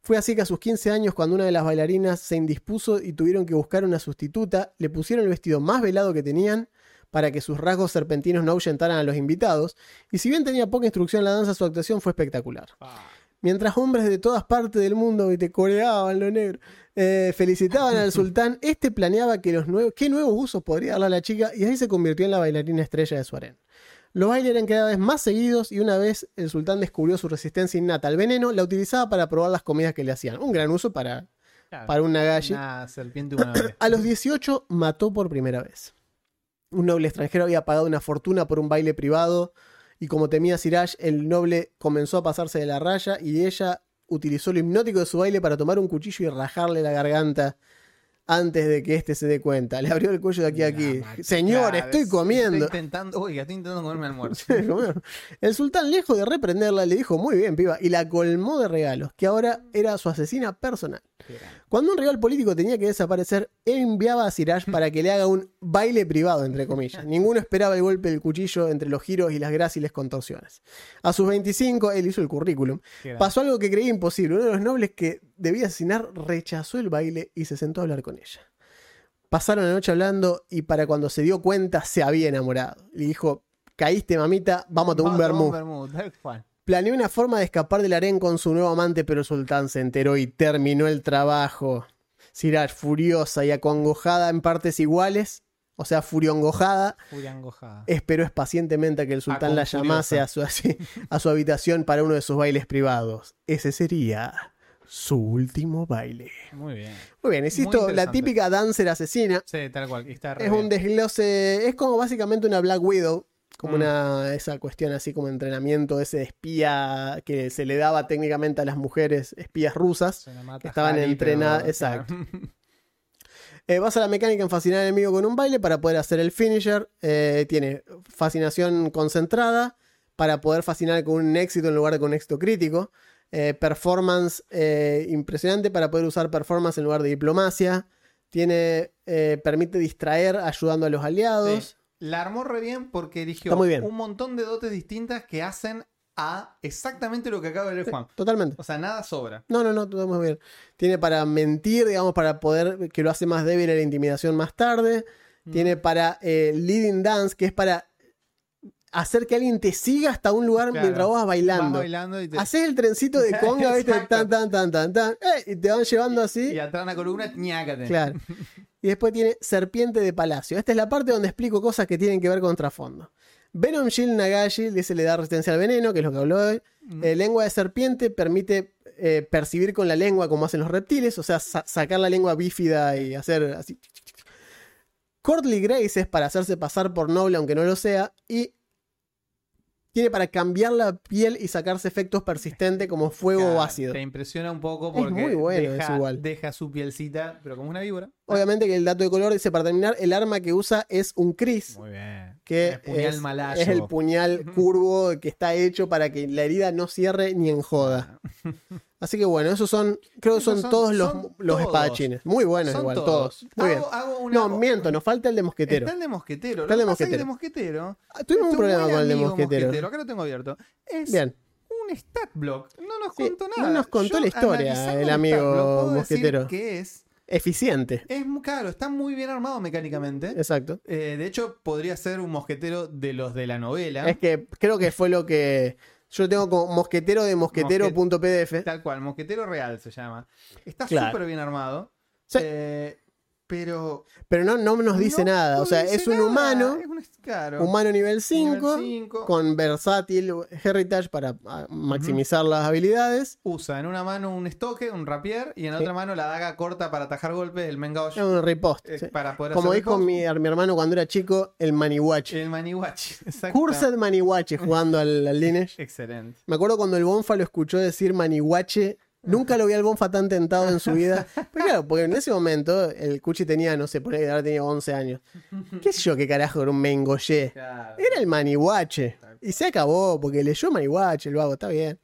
Speaker 1: Fue así que a sus 15 años, cuando una de las bailarinas se indispuso y tuvieron que buscar una sustituta, le pusieron el vestido más velado que tenían para que sus rasgos serpentinos no ahuyentaran a los invitados, y si bien tenía poca instrucción en la danza, su actuación fue espectacular. Mientras hombres de todas partes del mundo y te coreaban lo negro, eh, felicitaban al <laughs> sultán, este planeaba que los nuevos, qué nuevos usos podría darle a la chica y ahí se convirtió en la bailarina estrella de su harén. Los bailes eran cada vez más seguidos y una vez el sultán descubrió su resistencia innata al veneno, la utilizaba para probar las comidas que le hacían. Un gran uso para,
Speaker 2: Claro,
Speaker 1: para un Nagashi.
Speaker 2: Una <clears throat> serpiente humanoide.
Speaker 1: A los 18 mató por primera vez. Un noble extranjero había pagado una fortuna por un baile privado y como temía Siraj, el noble comenzó a pasarse de la raya y ella utilizó lo hipnótico de su baile para tomar un cuchillo y rajarle la garganta antes de que éste se dé cuenta. Le abrió el cuello de aquí a aquí. Señor, estoy comiendo.
Speaker 2: Estoy intentando, oiga, estoy intentando comerme almuerzo. <laughs>
Speaker 1: El sultán, lejos de reprenderla, le dijo muy bien, piba, y la colmó de regalos, que ahora era su asesina personal. Cuando un rival político tenía que desaparecer, él enviaba a Siraj <laughs> para que le haga un baile privado, entre comillas. Ninguno esperaba el golpe del cuchillo entre los giros y las gráciles contorsiones. A sus 25, él hizo el currículum. Pasó algo que creía imposible. Uno de los nobles que debía asesinar rechazó el baile y se sentó a hablar con ella. Pasaron la noche hablando y para cuando se dio cuenta se había enamorado. Le dijo, caíste mamita, vamos a tomar un vermú. Planeó una forma de escapar del harén con su nuevo amante, pero el sultán se enteró y terminó el trabajo. Siraj, furiosa y acongojada en partes iguales, o sea, furiongojada, esperó pacientemente a que el sultán la llamase a su, <laughs> a su habitación para uno de sus bailes privados. Ese sería su último baile.
Speaker 2: Muy bien.
Speaker 1: Muy bien, insisto, la típica dancer asesina.
Speaker 2: Sí, tal cual. Está
Speaker 1: Es un desglose, es como básicamente una Black Widow, como
Speaker 2: Mm.
Speaker 1: una esa cuestión así como entrenamiento ese de espía que se le daba técnicamente a las mujeres espías rusas. Que estaban entrenadas- exacto. <laughs> Eh, basa la mecánica en fascinar al enemigo con un baile para poder hacer el finisher. Eh, tiene fascinación concentrada para poder fascinar con un éxito en lugar de con un éxito crítico. Eh, performance eh, impresionante para poder usar performance en lugar de diplomacia. Tiene, eh, permite distraer ayudando a los aliados.
Speaker 2: Sí. La armó re bien porque eligió
Speaker 1: Está muy bien.
Speaker 2: un montón de dotes distintas que hacen a exactamente lo que acaba de leer Juan.
Speaker 1: Totalmente.
Speaker 2: O sea, nada sobra.
Speaker 1: No, no, no, todo muy bien. Tiene para mentir, digamos, para poder, que lo hace más débil en la intimidación más tarde.
Speaker 2: Mm.
Speaker 1: Tiene para leading dance, que es para hacer que alguien te siga hasta un lugar
Speaker 2: Claro.
Speaker 1: mientras vos vas bailando.
Speaker 2: Vas bailando y te,
Speaker 1: Haces el trencito de <laughs> conga, ¿viste? Tan, tan, tan, tan, tan. eh, y te van llevando así.
Speaker 2: y atrás una columna, ñácate.
Speaker 1: Claro. <laughs> Y después tiene Serpiente de Palacio. Esta es la parte donde explico cosas que tienen que ver con trasfondo. Venom Shield Nagashi ese le da resistencia al veneno, que es lo que habló hoy.
Speaker 2: Mm.
Speaker 1: Eh, lengua de serpiente permite eh, percibir con la lengua como hacen los reptiles, o sea, sa- sacar la lengua bífida y hacer así. Courtly Grace es para hacerse pasar por noble aunque no lo sea. Y tiene para cambiar la piel y sacarse efectos persistentes como fuego
Speaker 2: Claro,
Speaker 1: o ácido.
Speaker 2: Te impresiona un poco
Speaker 1: Es
Speaker 2: porque
Speaker 1: muy bueno,
Speaker 2: deja,
Speaker 1: es igual.
Speaker 2: deja su pielcita, pero como una víbora.
Speaker 1: Obviamente que el dato de color dice para terminar, el arma que usa es un Chris,
Speaker 2: Muy bien.
Speaker 1: Que
Speaker 2: El puñal
Speaker 1: es,
Speaker 2: malayo.
Speaker 1: es el puñal curvo que está hecho para que la herida no cierre ni en joda. Así que bueno, esos son, creo que son,
Speaker 2: son-
Speaker 1: todos los,
Speaker 2: son
Speaker 1: los
Speaker 2: todos.
Speaker 1: espadachines. Muy buenos
Speaker 2: Son
Speaker 1: igual,
Speaker 2: todos.
Speaker 1: todos. Muy bien.
Speaker 2: Hago- hago una-
Speaker 1: No, miento, nos falta el de mosquetero.
Speaker 2: Está el de mosquetero.
Speaker 1: Está el de
Speaker 2: que el
Speaker 1: mosquetero.
Speaker 2: de mosquetero.
Speaker 1: Ah, Tuvimos un problema con el de
Speaker 2: amigo
Speaker 1: mosquetero.
Speaker 2: Acá lo tengo abierto. Es
Speaker 1: Bien.
Speaker 2: un stat block. No nos
Speaker 1: Sí,
Speaker 2: contó
Speaker 1: no
Speaker 2: nada.
Speaker 1: nos contó
Speaker 2: Yo,
Speaker 1: la historia, el amigo mosquetero.
Speaker 2: Que es.
Speaker 1: Eficiente.
Speaker 2: Es muy claro, está muy bien armado mecánicamente.
Speaker 1: Exacto.
Speaker 2: Eh, de hecho, podría ser un mosquetero de los de la novela.
Speaker 1: Es que creo que fue lo que. Yo lo tengo como mosquetero de mosquetero.pdf.
Speaker 2: Tal cual, mosquetero real se llama. Está
Speaker 1: Claro.
Speaker 2: súper bien armado.
Speaker 1: Sí.
Speaker 2: Eh, pero.
Speaker 1: Pero no, no nos dice
Speaker 2: no
Speaker 1: nada. O sea, es un
Speaker 2: nada.
Speaker 1: humano,
Speaker 2: Es un, claro,
Speaker 1: humano nivel
Speaker 2: nivel
Speaker 1: 5,
Speaker 2: cinco.
Speaker 1: con versátil heritage para ah, maximizar las habilidades.
Speaker 2: Usa en una mano un estoque, un rapier, y en la
Speaker 1: Sí.
Speaker 2: otra mano la daga corta para atajar golpes, el Mengaosh.
Speaker 1: Es un ripost.
Speaker 2: eh,
Speaker 1: sí.
Speaker 2: para poder
Speaker 1: Como
Speaker 2: hacer
Speaker 1: dijo
Speaker 2: riposte.
Speaker 1: mi, mi hermano cuando era chico, el maniwachi.
Speaker 2: El <laughs> exacto.
Speaker 1: Cursed maniwachi jugando al, al Lineage.
Speaker 2: Excelente.
Speaker 1: Me acuerdo cuando el Bonfa lo escuchó decir manihuache. Nunca lo vi al Bonfa tan tentado en su vida. Pero claro, porque en ese momento el Cuchi tenía, no sé, por ahí ahora tenía 11 años. ¿Qué sé yo qué carajo era un mengoyé?
Speaker 2: Claro.
Speaker 1: Era el manihuache. Y se acabó, porque leyó manihuache, el vago, está bien.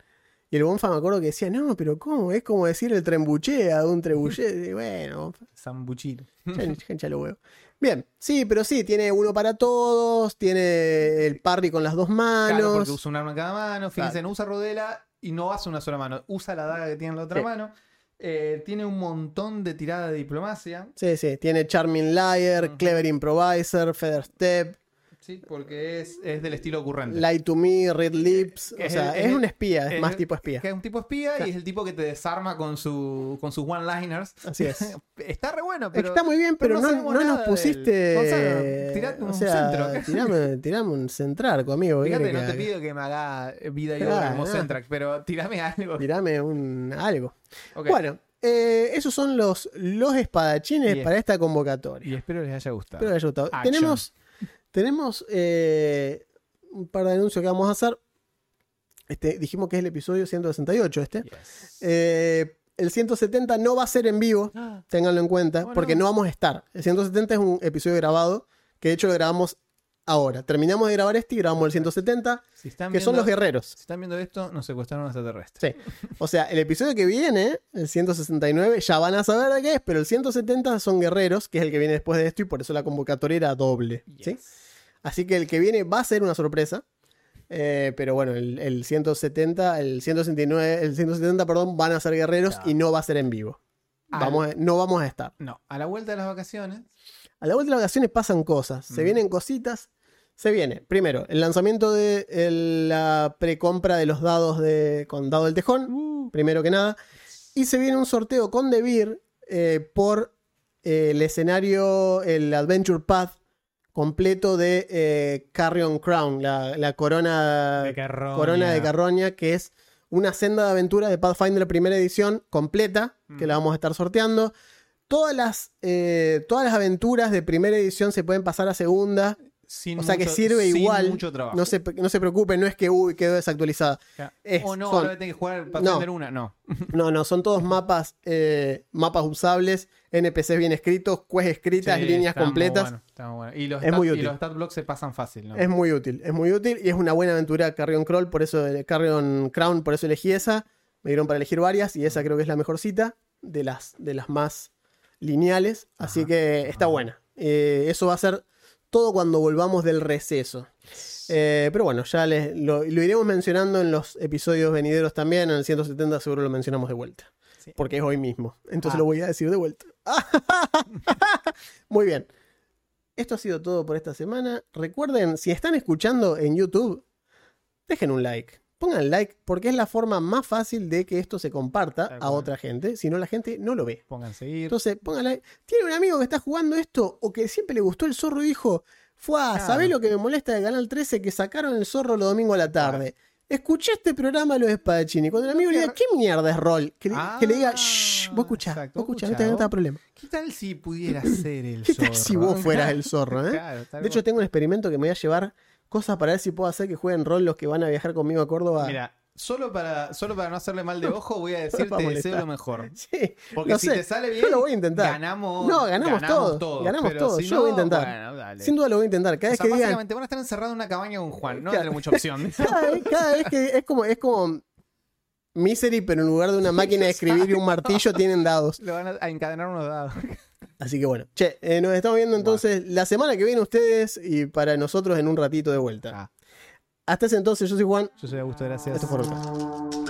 Speaker 1: Y el Bonfa me acuerdo que decía, no, pero ¿cómo? Es como decir el trembuchea de un trebuché. Y bueno, ya hincha los huevos. Bien, sí, pero sí, tiene uno para todos, tiene el parry con las dos manos.
Speaker 2: Claro, porque usa un arma en cada mano. Fíjense,
Speaker 1: Claro.
Speaker 2: no usa rodela y no hace una sola mano. Usa la daga que tiene en la otra
Speaker 1: Sí.
Speaker 2: mano. Eh, tiene un montón de tirada de diplomacia.
Speaker 1: Sí, sí, tiene Charming Liar. Clever Improviser, Feather Step,
Speaker 2: Sí, porque es, es del estilo ocurrente.
Speaker 1: Lie to Me, Red Lips.
Speaker 2: Que
Speaker 1: O
Speaker 2: es
Speaker 1: sea,
Speaker 2: el-
Speaker 1: es,
Speaker 2: es
Speaker 1: un espía, es, más tipo espía.
Speaker 2: Que es un tipo espía y es el tipo que te desarma con, su, con sus one-liners.
Speaker 1: Así es. <laughs>
Speaker 2: Está re bueno, pero.
Speaker 1: Está muy bien, pero,
Speaker 2: pero no
Speaker 1: no,
Speaker 2: sabemos
Speaker 1: no nos
Speaker 2: nada de él.
Speaker 1: pusiste.
Speaker 2: Gonzalo, tirate un centro. <laughs>
Speaker 1: Tirame, tirame un centrarco, amigo. ¿qué
Speaker 2: Fíjate,
Speaker 1: querés
Speaker 2: no
Speaker 1: que
Speaker 2: te
Speaker 1: haga?
Speaker 2: pido que me haga vida y obra como
Speaker 1: no.
Speaker 2: Centrac, pero tirame algo.
Speaker 1: Tirame un algo.
Speaker 2: Ok.
Speaker 1: Bueno, eh, esos son los, los espadachines
Speaker 2: Bien.
Speaker 1: para esta convocatoria.
Speaker 2: Y espero les haya gustado.
Speaker 1: Espero que les haya gustado.
Speaker 2: Action.
Speaker 1: Tenemos, tenemos eh, un par de anuncios que vamos a hacer. Este, dijimos que es el episodio 168 este.
Speaker 2: Yes.
Speaker 1: Eh, el 170 no va a ser en vivo,
Speaker 2: Ah,
Speaker 1: ténganlo en cuenta,
Speaker 2: Oh,
Speaker 1: porque
Speaker 2: no.
Speaker 1: no vamos a estar. El 170 es un episodio grabado, que de hecho lo grabamos ahora. Terminamos de grabar este y grabamos el 170,
Speaker 2: si
Speaker 1: que son los guerreros.
Speaker 2: Si están viendo esto, nos secuestraron extraterrestres.
Speaker 1: Sí. O sea, el episodio que viene, el 169, ya van a saber de qué es, pero el 170 son guerreros, que es el que viene después de esto, y por eso la convocatoria era doble. ¿sí? Así que el que viene va a ser una sorpresa. eh, pero bueno, el, el 170, el 169, el 170, perdón, van a ser guerreros y no va a ser en vivo.
Speaker 2: Al-
Speaker 1: Vamos a- no vamos a estar.
Speaker 2: No, a la vuelta de las vacaciones.
Speaker 1: A la vuelta de las vacaciones pasan cosas, se vienen cositas. Se viene, primero, el lanzamiento de el- la precompra de los dados de, con dado del tejón, primero que nada. Y se viene un sorteo con Debir eh, por eh, el escenario, el Adventure Path completo de eh, Carrion Crown, la, la corona,
Speaker 2: De Carroña.
Speaker 1: corona de Carroña, que es una senda de aventura de Pathfinder primera edición completa, que la vamos a estar sorteando. Todas las, eh, todas las aventuras de primera edición se pueden pasar a segunda.
Speaker 2: Sin
Speaker 1: O sea que sirve
Speaker 2: sin
Speaker 1: igual.
Speaker 2: mucho trabajo.
Speaker 1: No se, no se preocupen, no es que uy, quedó desactualizada. Es-
Speaker 2: o no,
Speaker 1: son-
Speaker 2: ahora que jugar para aprender una. No. <laughs>
Speaker 1: No, no, son todos mapas, eh, mapas usables, NPCs bien escritos, quests escritas,
Speaker 2: Sí,
Speaker 1: líneas
Speaker 2: está muy
Speaker 1: completas.
Speaker 2: bueno, está muy bueno. Y los,
Speaker 1: Es
Speaker 2: stat,
Speaker 1: muy
Speaker 2: y
Speaker 1: útil.
Speaker 2: los stat blocks se pasan fácil, ¿no?
Speaker 1: Es muy útil, es muy útil y es una buena aventura Carrion Crawl, por eso eh, Carrion Crown, por eso elegí esa. Me dieron para elegir varias y esa creo que es la mejor cita de las, de las más lineales, así
Speaker 2: Ajá,
Speaker 1: que está
Speaker 2: ajá.
Speaker 1: buena. Eh, eso va a ser todo cuando volvamos del receso. Eh, pero bueno, ya les- lo, lo iremos mencionando en los episodios venideros también. En el 170 seguro lo mencionamos de vuelta.
Speaker 2: Sí.
Speaker 1: Porque es hoy mismo. Entonces
Speaker 2: Ah.
Speaker 1: lo voy a decir de vuelta. <laughs> Muy bien. Esto ha sido todo por esta semana. Recuerden, si están escuchando en YouTube, dejen un like. Pongan like porque es la forma más fácil de que esto se comparta a otra gente. Si no, la gente no lo ve.
Speaker 2: Pongan seguir.
Speaker 1: Entonces, pongan like. ¿Tiene un amigo que está jugando esto o que siempre le gustó el zorro y dijo, fue
Speaker 2: Claro.
Speaker 1: ¿sabés lo que me molesta de Canal 13? Que sacaron el zorro los domingos a la tarde. Escuché este programa de los espadachini. Cuando el amigo le diga, ¿qué mierda es rol? Que le, que le diga,
Speaker 2: Ah,
Speaker 1: shh, vos escuchá,
Speaker 2: exacto,
Speaker 1: vos escuchá, no te no te da problema.
Speaker 2: ¿Qué tal si pudiera <clears throat> ser el
Speaker 1: ¿Qué
Speaker 2: zorro?
Speaker 1: tal si vos fueras el zorro, <laughs> eh? De hecho, tengo un experimento que me voy a llevar cosas para ver si puedo hacer que jueguen rol los que van a viajar conmigo a Córdoba.
Speaker 2: Mira, solo para, solo para no hacerle mal de ojo, voy a decir
Speaker 1: para
Speaker 2: te deseo lo mejor. <laughs>
Speaker 1: Sí,
Speaker 2: Porque
Speaker 1: no
Speaker 2: si
Speaker 1: sé,
Speaker 2: te sale bien,
Speaker 1: yo lo voy a intentar.
Speaker 2: ganamos.
Speaker 1: No, ganamos todos, ganamos todos,
Speaker 2: si
Speaker 1: yo lo voy a intentar.
Speaker 2: bueno.
Speaker 1: Sin duda lo voy a intentar. Cada
Speaker 2: O
Speaker 1: vez
Speaker 2: sea,
Speaker 1: que digan,
Speaker 2: básicamente van a estar encerrados en una cabaña con Juan, no tiene mucha opción. <laughs>
Speaker 1: cada vez, cada vez que es como, es como Misery, pero en lugar de una máquina de escribir y un martillo tienen dados.
Speaker 2: Lo van a encadenar unos dados. <laughs>
Speaker 1: Así que bueno. Che, eh, nos estamos viendo entonces la semana que viene ustedes y para nosotros en un ratito de vuelta.
Speaker 2: Ah.
Speaker 1: Hasta ese entonces, yo soy Juan.
Speaker 2: Yo soy Augusto, gracias.
Speaker 1: Esto fue Roca.